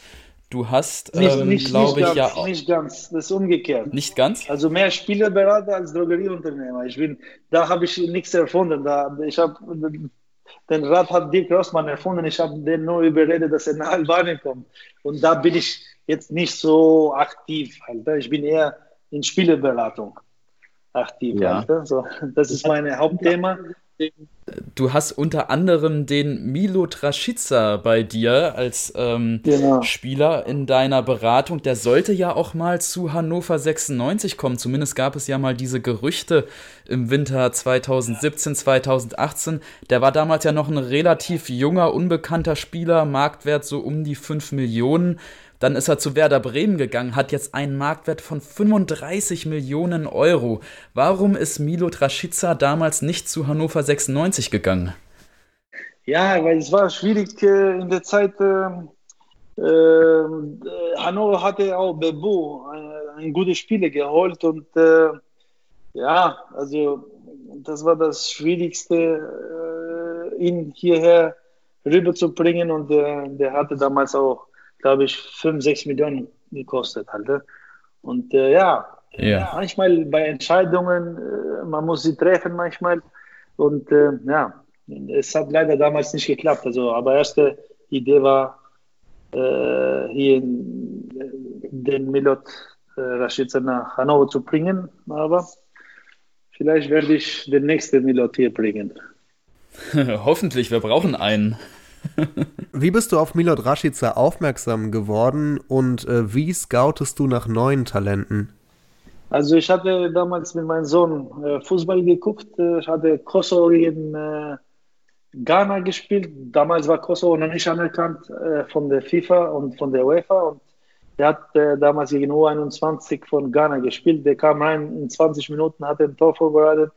Du hast, ähm, glaube ich, ja auch. Nicht ganz, das ist umgekehrt. Nicht ganz? Also mehr Spielerberater als Drogerieunternehmer. Ich bin, da habe ich nichts erfunden. Da, ich habe den Rat hat Dirk Rossmann erfunden. Ich habe den nur überredet, dass er nach Albanien kommt. Und da bin ich jetzt nicht so aktiv. Halt. Ich bin eher in Spielerberatung aktiv. Ja. So, das ist mein Hauptthema. Du hast unter anderem den Milo Traschica bei dir als ähm, genau. Spieler in deiner Beratung. Der sollte ja auch mal zu Hannover 96 kommen. Zumindest gab es ja mal diese Gerüchte im Winter 2017, 2018. Der war damals ja noch ein relativ junger, unbekannter Spieler, Marktwert so um die 5 Millionen. Dann ist er zu Werder Bremen gegangen, hat jetzt einen Marktwert von 35 Millionen Euro. Warum ist Milo Traschica damals nicht zu Hannover 96 gegangen? Ja, weil es war schwierig äh, in der Zeit. Äh, äh, Hannover hatte auch Bebo, ein, ein gute Spieler geholt und äh, ja, also das war das Schwierigste, äh, ihn hierher rüberzubringen und äh, der hatte damals auch glaube ich, 5, 6 Millionen gekostet halt. Und äh, ja, ja, manchmal bei Entscheidungen, äh, man muss sie treffen manchmal. Und äh, ja, es hat leider damals nicht geklappt. Also, aber erste Idee war, äh, hier äh, den Milot äh, Rashica nach Hannover zu bringen. Aber vielleicht werde ich den nächsten Milot hier bringen. Hoffentlich, wir brauchen einen. Wie bist du auf Milot Rashica aufmerksam geworden und äh, wie scoutest du nach neuen Talenten? Also ich hatte damals mit meinem Sohn äh, Fußball geguckt. Äh, ich hatte Kosovo gegen äh, Ghana gespielt. Damals war Kosovo noch nicht anerkannt äh, von der FIFA und von der UEFA. Und der hat äh, damals gegen U21 von Ghana gespielt. Der kam rein in 20 Minuten, hat ein Tor vorbereitet.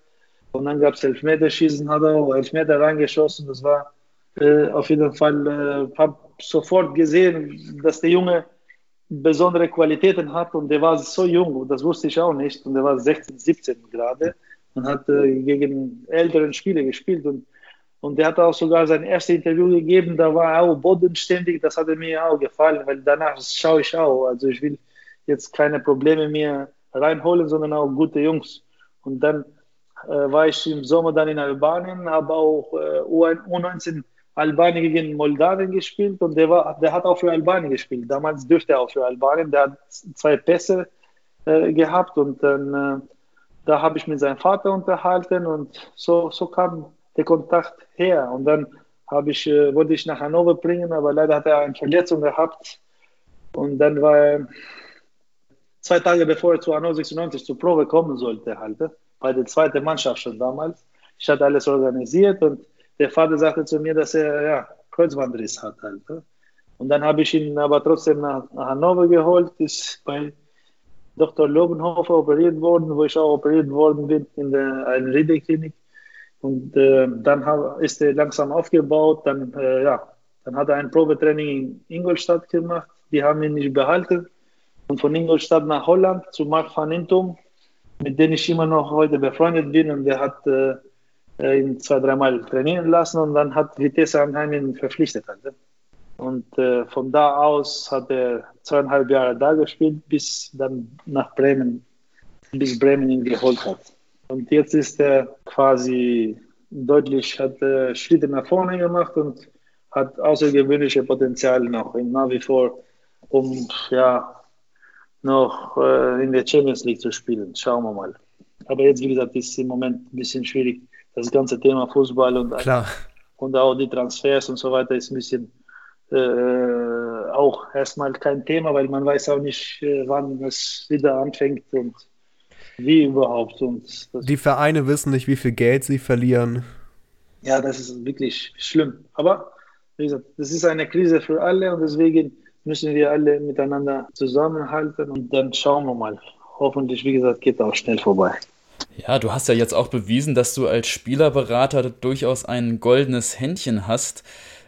Und dann gab es Elfmeterschießen, hat er auch Elfmeter reingeschossen. Das war äh, auf jeden Fall äh, habe sofort gesehen, dass der Junge besondere Qualitäten hat und der war so jung, das wusste ich auch nicht, und der war 16, 17 gerade und hat äh, gegen älteren Spieler gespielt und, und der hat auch sogar sein erstes Interview gegeben, da war er auch bodenständig, das hat mir auch gefallen, weil danach schaue ich auch, also ich will jetzt keine Probleme mehr reinholen, sondern auch gute Jungs. Und dann äh, war ich im Sommer dann in Albanien, habe auch äh, U19 Albanien gegen Moldawien gespielt und der, war, der hat auch für Albanien gespielt. Damals dürfte er auch für Albanien. Der hat zwei Pässe äh, gehabt und dann äh, da habe ich mit seinem Vater unterhalten und so, so kam der Kontakt her. Und dann ich, äh, wollte ich nach Hannover bringen, aber leider hat er eine Verletzung gehabt. Und dann war er zwei Tage bevor er zu Hannover 96 zur Probe kommen sollte, halt, bei der zweiten Mannschaft schon damals. Ich hatte alles organisiert und der Vater sagte zu mir, dass er ja, Kreuzbandriss hat. Halt. Ne? Und dann habe ich ihn aber trotzdem nach, nach Hannover geholt, ist bei Dr. Lobenhofer operiert worden, wo ich auch operiert worden bin in der Einriede-Klinik. Und äh, dann hab, ist er langsam aufgebaut. Dann, äh, ja, dann hat er ein Probetraining in Ingolstadt gemacht. Die haben ihn nicht behalten. Und von Ingolstadt nach Holland zu Mark van Intum, mit dem ich immer noch heute befreundet bin. Und der hat äh, ihn zwei, dreimal trainieren lassen und dann hat Vitesse Arnheim ihn verpflichtet. Also. Und äh, von da aus hat er zweieinhalb Jahre da gespielt, bis dann nach Bremen bis Bremen ihn geholt hat. Und jetzt ist er quasi deutlich, hat äh, Schritte nach vorne gemacht und hat außergewöhnliche Potenzial noch nach wie vor, um ja noch äh, in der Champions League zu spielen. Schauen wir mal. Aber jetzt, wie gesagt, ist im Moment ein bisschen schwierig. Das ganze Thema Fußball und, Klar. und auch die Transfers und so weiter ist ein bisschen äh, auch erstmal kein Thema, weil man weiß auch nicht, äh, wann es wieder anfängt und wie überhaupt. Und die Vereine wissen nicht, wie viel Geld sie verlieren. Ja, das ist wirklich schlimm. Aber wie gesagt, das ist eine Krise für alle und deswegen müssen wir alle miteinander zusammenhalten und dann schauen wir mal. Hoffentlich, wie gesagt, geht auch schnell vorbei. Ja, du hast ja jetzt auch bewiesen, dass du als Spielerberater durchaus ein goldenes Händchen hast.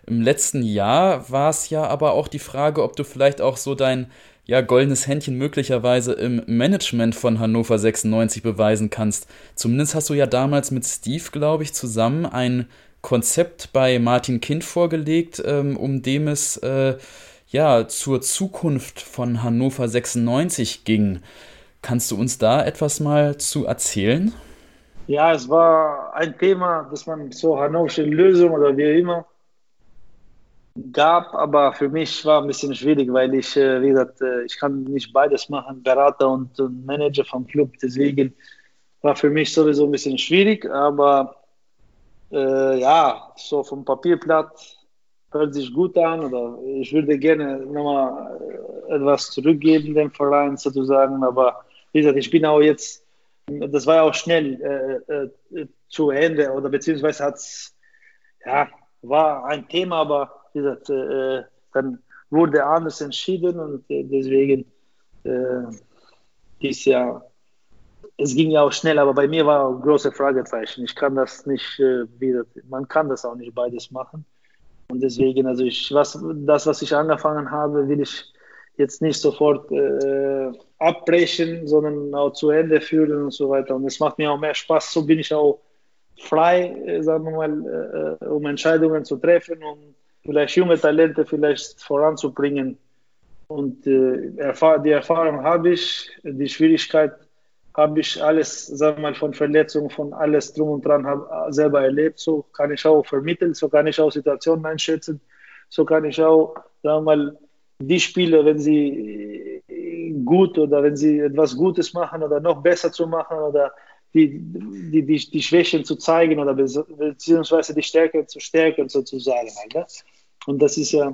Im letzten Jahr war es ja aber auch die Frage, ob du vielleicht auch so dein ja, goldenes Händchen möglicherweise im Management von Hannover 96 beweisen kannst. Zumindest hast du ja damals mit Steve, glaube ich, zusammen ein Konzept bei Martin Kind vorgelegt, ähm, um dem es äh, ja zur Zukunft von Hannover 96 ging. Kannst du uns da etwas mal zu erzählen? Ja, es war ein Thema, dass man so Hannoversche Lösung oder wie immer gab, aber für mich war ein bisschen schwierig, weil ich, äh, wie gesagt, äh, ich kann nicht beides machen, Berater und, und Manager vom Club. Deswegen war für mich sowieso ein bisschen schwierig, aber äh, ja, so vom Papierblatt hört sich gut an oder ich würde gerne nochmal äh, etwas zurückgeben dem Verein sozusagen, aber wie gesagt, ich bin auch jetzt, das war ja auch schnell äh, äh, zu Ende oder beziehungsweise hat es, ja, war ein Thema, aber wie gesagt, äh, dann wurde anders entschieden und äh, deswegen äh, ist ja, es ging ja auch schnell, aber bei mir war ein großes Fragezeichen. Ich kann das nicht äh, wieder, man kann das auch nicht beides machen. Und deswegen, also ich, was, das, was ich angefangen habe, will ich jetzt nicht sofort äh, abbrechen, sondern auch zu Ende führen und so weiter. Und es macht mir auch mehr Spaß. So bin ich auch frei, äh, sagen wir mal, äh, um Entscheidungen zu treffen, um vielleicht junge Talente vielleicht voranzubringen. Und äh, die Erfahrung habe ich, die Schwierigkeit habe ich alles, sagen wir mal, von Verletzungen, von alles drum und dran hab, selber erlebt. So kann ich auch vermitteln, so kann ich auch Situationen einschätzen, so kann ich auch, sagen wir mal, die Spieler, wenn sie gut oder wenn sie etwas Gutes machen oder noch besser zu machen oder die, die, die, die Schwächen zu zeigen oder beziehungsweise die Stärke zu stärken sozusagen. Halt, ne? Und das ist ja,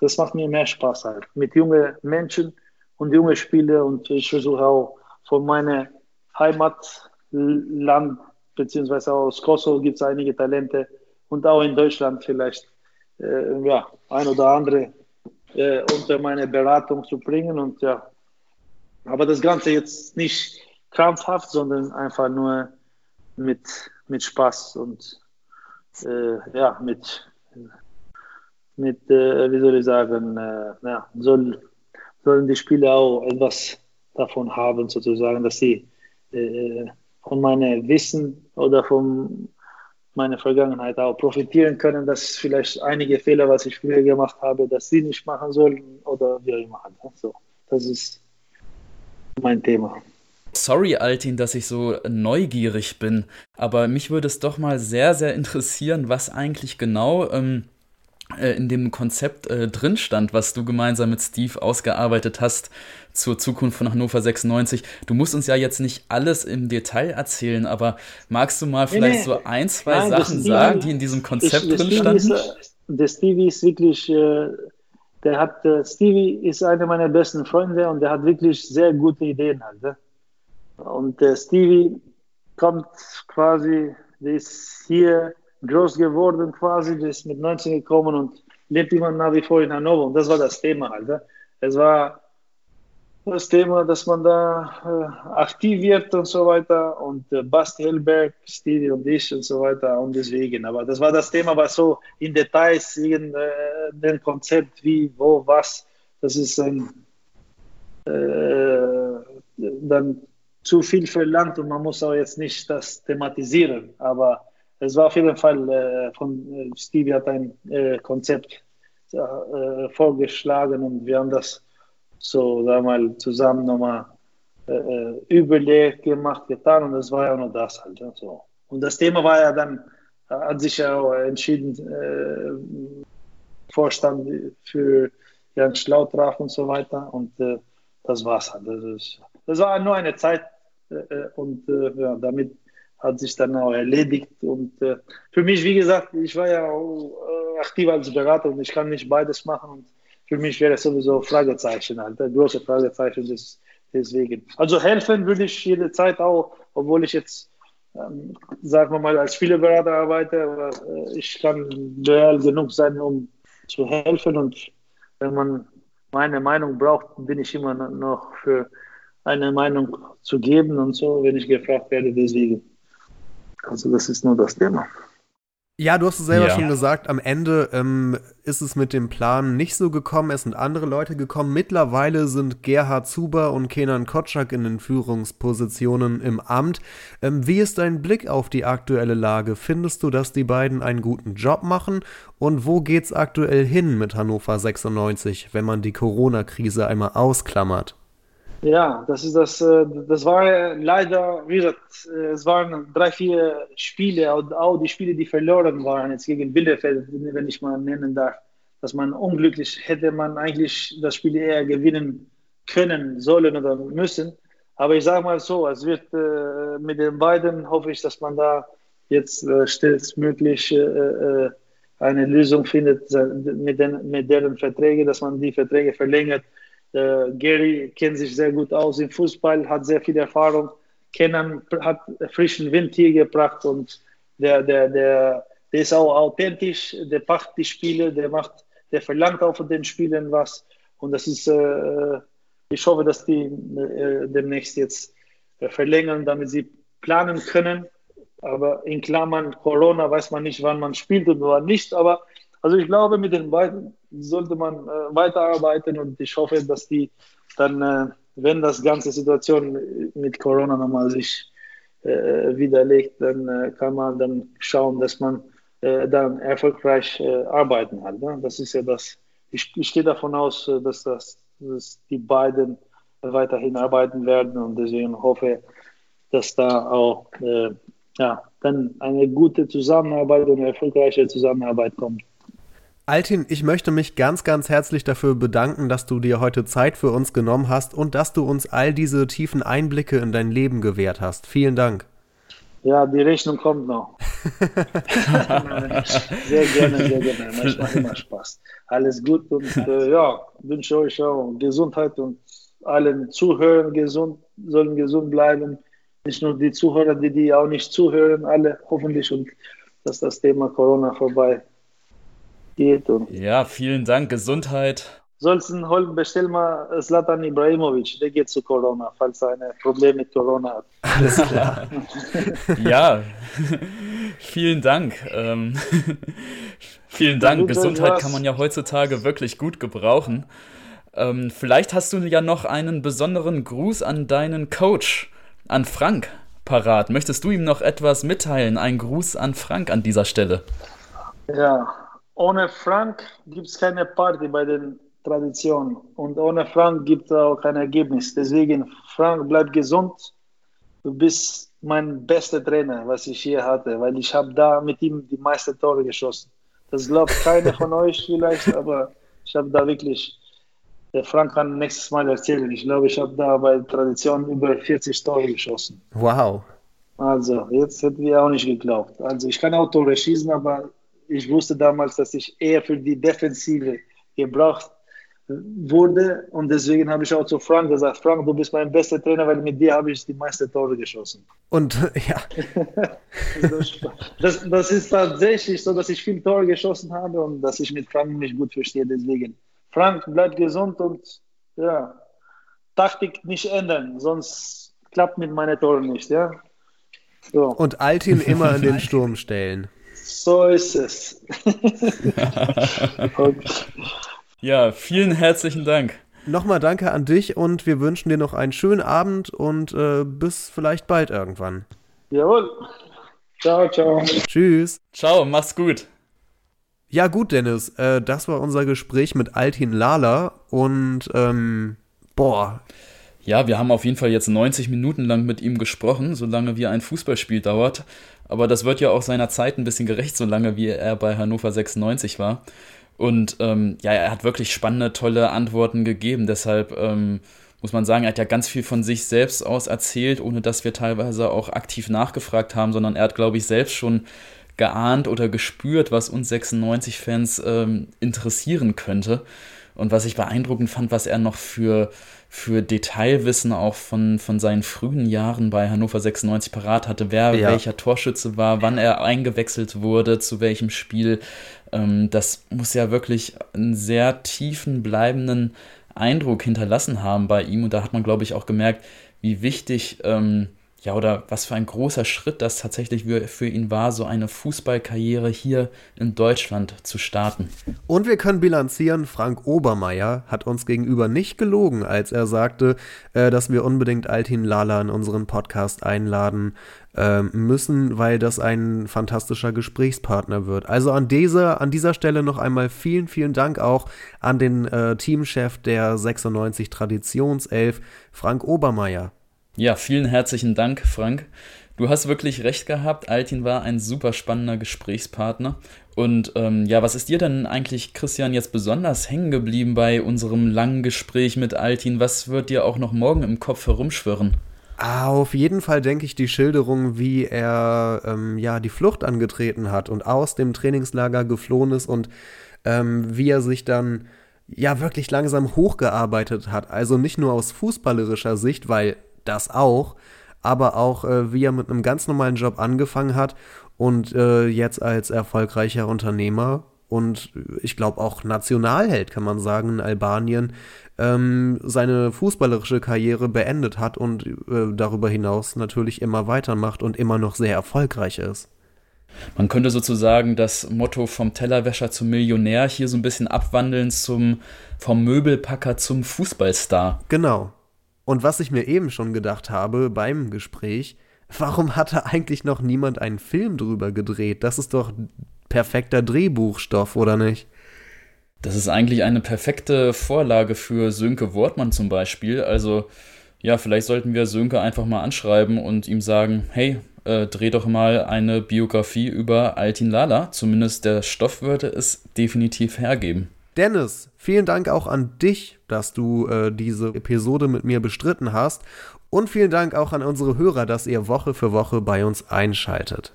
das macht mir mehr Spaß halt. Mit jungen Menschen und jungen Spielern und ich versuche auch von meinem Heimatland, beziehungsweise aus Kosovo gibt es einige Talente und auch in Deutschland vielleicht äh, ja, ein oder andere äh, unter meine Beratung zu bringen. Und ja, aber das Ganze jetzt nicht krampfhaft, sondern einfach nur mit, mit Spaß und äh, ja, mit mit, äh, wie soll ich sagen, äh, ja, soll, sollen die Spieler auch etwas davon haben, sozusagen, dass sie äh, von meinem Wissen oder von meiner Vergangenheit auch profitieren können, dass vielleicht einige Fehler, was ich früher gemacht habe, dass sie nicht machen sollen oder wie immer. So, das ist mein Thema. Sorry, Altin, dass ich so neugierig bin, aber mich würde es doch mal sehr, sehr interessieren, was eigentlich genau ähm, äh, in dem Konzept äh, drin stand, was du gemeinsam mit Steve ausgearbeitet hast zur Zukunft von Hannover 96. Du musst uns ja jetzt nicht alles im Detail erzählen, aber magst du mal vielleicht nee, so ein, zwei nein, Sachen sagen, die in diesem Konzept ich, drin standen? Ist, äh, der Stevie ist wirklich, äh, der hat, äh, Stevie ist einer meiner besten Freunde und der hat wirklich sehr gute Ideen halt. Ne? Und der Stevie kommt quasi, der ist hier groß geworden quasi, der ist mit 19 gekommen und lebt immer nach wie vor in Hannover. Und das war das Thema halt. Ne? Es war das Thema, dass man da äh, aktiv wird und so weiter. Und äh, Basti Hellberg, Stevie und ich und so weiter. Und deswegen. Aber das war das Thema, was so in Details, in äh, dem Konzept, wie, wo, was, das ist ein, äh, dann zu viel verlangt und man muss auch jetzt nicht das thematisieren. Aber es war auf jeden Fall äh, von äh, Stevie hat ein äh, Konzept äh, vorgeschlagen und wir haben das so, sagen wir mal, zusammen nochmal äh, überlegt, gemacht, getan und das war ja nur das halt. Ja, so. Und das Thema war ja dann, hat sich ja auch entschieden, äh, Vorstand für Jan Schlautraf und so weiter und äh, das war's halt. Das, ist, das war nur eine Zeit äh, äh, und äh, ja, damit hat sich dann auch erledigt und für mich, wie gesagt, ich war ja auch aktiv als Berater und ich kann nicht beides machen und für mich wäre es sowieso Fragezeichen halt, große Fragezeichen des, deswegen. Also helfen würde ich jederzeit auch, obwohl ich jetzt ähm, sagen wir mal, als Spielerberater arbeite, aber äh, ich kann loyal genug sein, um zu helfen. Und wenn man meine Meinung braucht, bin ich immer noch für eine Meinung zu geben und so, wenn ich gefragt werde, deswegen. Also das ist nur das Thema. Ja, du hast es selber ja. schon gesagt, am Ende ähm, ist es mit dem Plan nicht so gekommen, es sind andere Leute gekommen. Mittlerweile sind Gerhard Zuber und Kenan Kotschak in den Führungspositionen im Amt. Ähm, wie ist dein Blick auf die aktuelle Lage? Findest du, dass die beiden einen guten Job machen? Und wo geht's aktuell hin mit Hannover 96, wenn man die Corona-Krise einmal ausklammert? Ja, das ist das, äh, das war leider, wie gesagt, äh, es waren drei, vier Spiele, auch die Spiele, die verloren waren, jetzt gegen Bielefeld, wenn ich mal nennen darf, dass man unglücklich hätte man eigentlich das Spiel eher gewinnen können, sollen oder müssen. Aber ich sage mal so, es wird äh, mit den beiden, hoffe ich, dass man da jetzt äh, schnellstmöglich äh, eine Lösung findet mit, den, mit deren Verträge, dass man die Verträge verlängert äh, Gary kennt sich sehr gut aus im Fußball, hat sehr viel Erfahrung. Kenan hat frischen Wind hier gebracht und der, der, der, der ist auch authentisch, der macht die Spiele, der macht, der verlangt auch von den Spielen was. Und das ist, äh, ich hoffe, dass die äh, demnächst jetzt äh, verlängern, damit sie planen können. Aber in Klammern Corona weiß man nicht, wann man spielt und wann nicht. Aber also ich glaube, mit den beiden sollte man äh, weiterarbeiten und ich hoffe, dass die dann, äh, wenn das ganze Situation mit Corona nochmal sich äh, widerlegt, dann äh, kann man dann schauen, dass man äh, dann erfolgreich äh, arbeiten hat. Ne? Das ist ja das. Ich, ich gehe davon aus, dass, das, dass die beiden weiterhin arbeiten werden und deswegen hoffe, dass da auch ja, dann eine gute Zusammenarbeit und eine erfolgreiche Zusammenarbeit kommt. Altin, ich möchte mich ganz, ganz herzlich dafür bedanken, dass du dir heute Zeit für uns genommen hast und dass du uns all diese tiefen Einblicke in dein Leben gewährt hast. Vielen Dank. Ja, die Rechnung kommt noch. sehr gerne, sehr gerne. Macht immer Spaß. Alles gut und äh, ja, wünsche euch auch Gesundheit und allen Zuhörern gesund, sollen gesund bleiben. Nicht nur die Zuhörer, die, die auch nicht zuhören, alle hoffentlich und dass das Thema Corona vorbei geht. Und ja, vielen Dank. Gesundheit. Hol, bestell mal Slatan Ibrahimovic, der geht zu Corona, falls er ein Problem mit Corona hat. Alles klar. ja, vielen Dank. Ähm, vielen Dank. Gesundheit kann man ja heutzutage wirklich gut gebrauchen. Ähm, vielleicht hast du ja noch einen besonderen Gruß an deinen Coach, an Frank, parat. Möchtest du ihm noch etwas mitteilen? Ein Gruß an Frank an dieser Stelle. Ja, ohne Frank gibt es keine Party bei den Traditionen und ohne Frank gibt es auch kein Ergebnis. Deswegen, Frank, bleib gesund. Du bist mein bester Trainer, was ich hier hatte, weil ich habe da mit ihm die meisten Tore geschossen. Das glaubt keiner von euch vielleicht, aber ich habe da wirklich, der Frank kann nächstes Mal erzählen. Ich glaube, ich habe da bei Tradition über 40 Tore geschossen. Wow. Also, jetzt hätten wir auch nicht geglaubt. Also, ich kann auch Tore schießen, aber ich wusste damals, dass ich eher für die Defensive gebraucht wurde und deswegen habe ich auch zu Frank gesagt, Frank, du bist mein bester Trainer, weil mit dir habe ich die meisten Tore geschossen. Und ja. das, das ist tatsächlich so, dass ich viele Tore geschossen habe und dass ich mit Frank mich gut verstehe. Deswegen, Frank, bleib gesund und ja, Taktik nicht ändern, sonst klappt mit meinen Toren nicht, ja. So. Und Altin immer in den Sturm stellen. So ist es. Ja, vielen herzlichen Dank. Nochmal danke an dich und wir wünschen dir noch einen schönen Abend und äh, bis vielleicht bald irgendwann. Jawohl. Ciao, ciao. Tschüss. Ciao, mach's gut. Ja, gut, Dennis. Äh, das war unser Gespräch mit Altin Lala und ähm, boah, Ja, wir haben auf jeden Fall jetzt 90 Minuten lang mit ihm gesprochen, solange wie ein Fußballspiel dauert. Aber das wird ja auch seiner Zeit ein bisschen gerecht, solange wie er bei Hannover 96 war. Und ähm, ja, er hat wirklich spannende, tolle Antworten gegeben. Deshalb ähm, muss man sagen, er hat ja ganz viel von sich selbst aus erzählt, ohne dass wir teilweise auch aktiv nachgefragt haben, sondern er hat, glaube ich, selbst schon geahnt oder gespürt, was uns 96-Fans ähm, interessieren könnte. Und was ich beeindruckend fand, was er noch für, für Detailwissen auch von, von seinen frühen Jahren bei Hannover 96 parat hatte, wer ja. welcher Torschütze war, wann er eingewechselt wurde, zu welchem Spiel. Ähm, das muss ja wirklich einen sehr tiefen, bleibenden Eindruck hinterlassen haben bei ihm. Und da hat man, glaube ich, auch gemerkt, wie wichtig ähm, ja, oder was für ein großer Schritt das tatsächlich für ihn war, so eine Fußballkarriere hier in Deutschland zu starten. Und wir können bilanzieren, Frank Obermeier hat uns gegenüber nicht gelogen, als er sagte, äh, dass wir unbedingt Altin Lala in unseren Podcast einladen äh, müssen, weil das ein fantastischer Gesprächspartner wird. Also an dieser, an dieser Stelle noch einmal vielen, vielen Dank auch an den äh, Teamchef der 96 Traditionself, Frank Obermeier. Ja, vielen herzlichen Dank, Frank. Du hast wirklich recht gehabt. Altin war ein super spannender Gesprächspartner. Und ähm, ja, was ist dir denn eigentlich, Christian, jetzt besonders hängen geblieben bei unserem langen Gespräch mit Altin? Was wird dir auch noch morgen im Kopf herumschwirren? Auf jeden Fall denke ich die Schilderung, wie er ähm, ja die Flucht angetreten hat und aus dem Trainingslager geflohen ist und ähm, wie er sich dann ja wirklich langsam hochgearbeitet hat. Also nicht nur aus fußballerischer Sicht, weil das auch, aber auch äh, wie er mit einem ganz normalen Job angefangen hat und äh, jetzt als erfolgreicher Unternehmer und ich glaube auch Nationalheld, kann man sagen, in Albanien, ähm, seine fußballerische Karriere beendet hat und äh, darüber hinaus natürlich immer weitermacht und immer noch sehr erfolgreich ist. Man könnte sozusagen das Motto vom Tellerwäscher zum Millionär hier so ein bisschen abwandeln zum vom Möbelpacker zum Fußballstar. Genau. Und was ich mir eben schon gedacht habe beim Gespräch, warum hatte eigentlich noch niemand einen Film drüber gedreht? Das ist doch perfekter Drehbuchstoff, oder nicht? Das ist eigentlich eine perfekte Vorlage für Sönke Wortmann zum Beispiel. Also, ja, vielleicht sollten wir Sönke einfach mal anschreiben und ihm sagen, hey, äh, dreh doch mal eine Biografie über Altin Lala. Zumindest der Stoff würde es definitiv hergeben. Dennis, vielen Dank auch an dich, dass du äh, diese Episode mit mir bestritten hast. Und vielen Dank auch an unsere Hörer, dass ihr Woche für Woche bei uns einschaltet.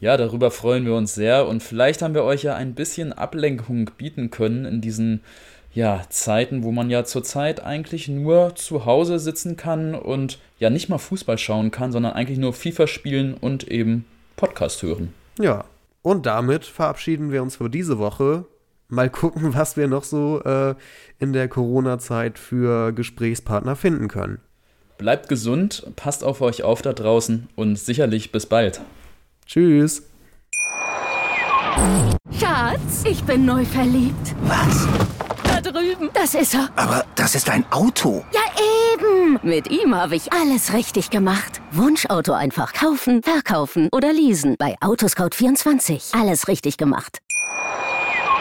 Ja, darüber freuen wir uns sehr und vielleicht haben wir euch ja ein bisschen Ablenkung bieten können in diesen ja, Zeiten, wo man ja zurzeit eigentlich nur zu Hause sitzen kann und ja nicht mal Fußball schauen kann, sondern eigentlich nur FIFA spielen und eben Podcast hören. Ja, und damit verabschieden wir uns für diese Woche mal gucken, was wir noch so äh, in der Corona-Zeit für Gesprächspartner finden können. Bleibt gesund, passt auf euch auf da draußen und sicherlich bis bald. Tschüss. Schatz, ich bin neu verliebt. Was? Da drüben. Das ist er. Aber das ist ein Auto. Ja, eben. Mit ihm habe ich alles richtig gemacht. Wunschauto einfach kaufen, verkaufen oder leasen. Bei Autoscout24. Alles richtig gemacht.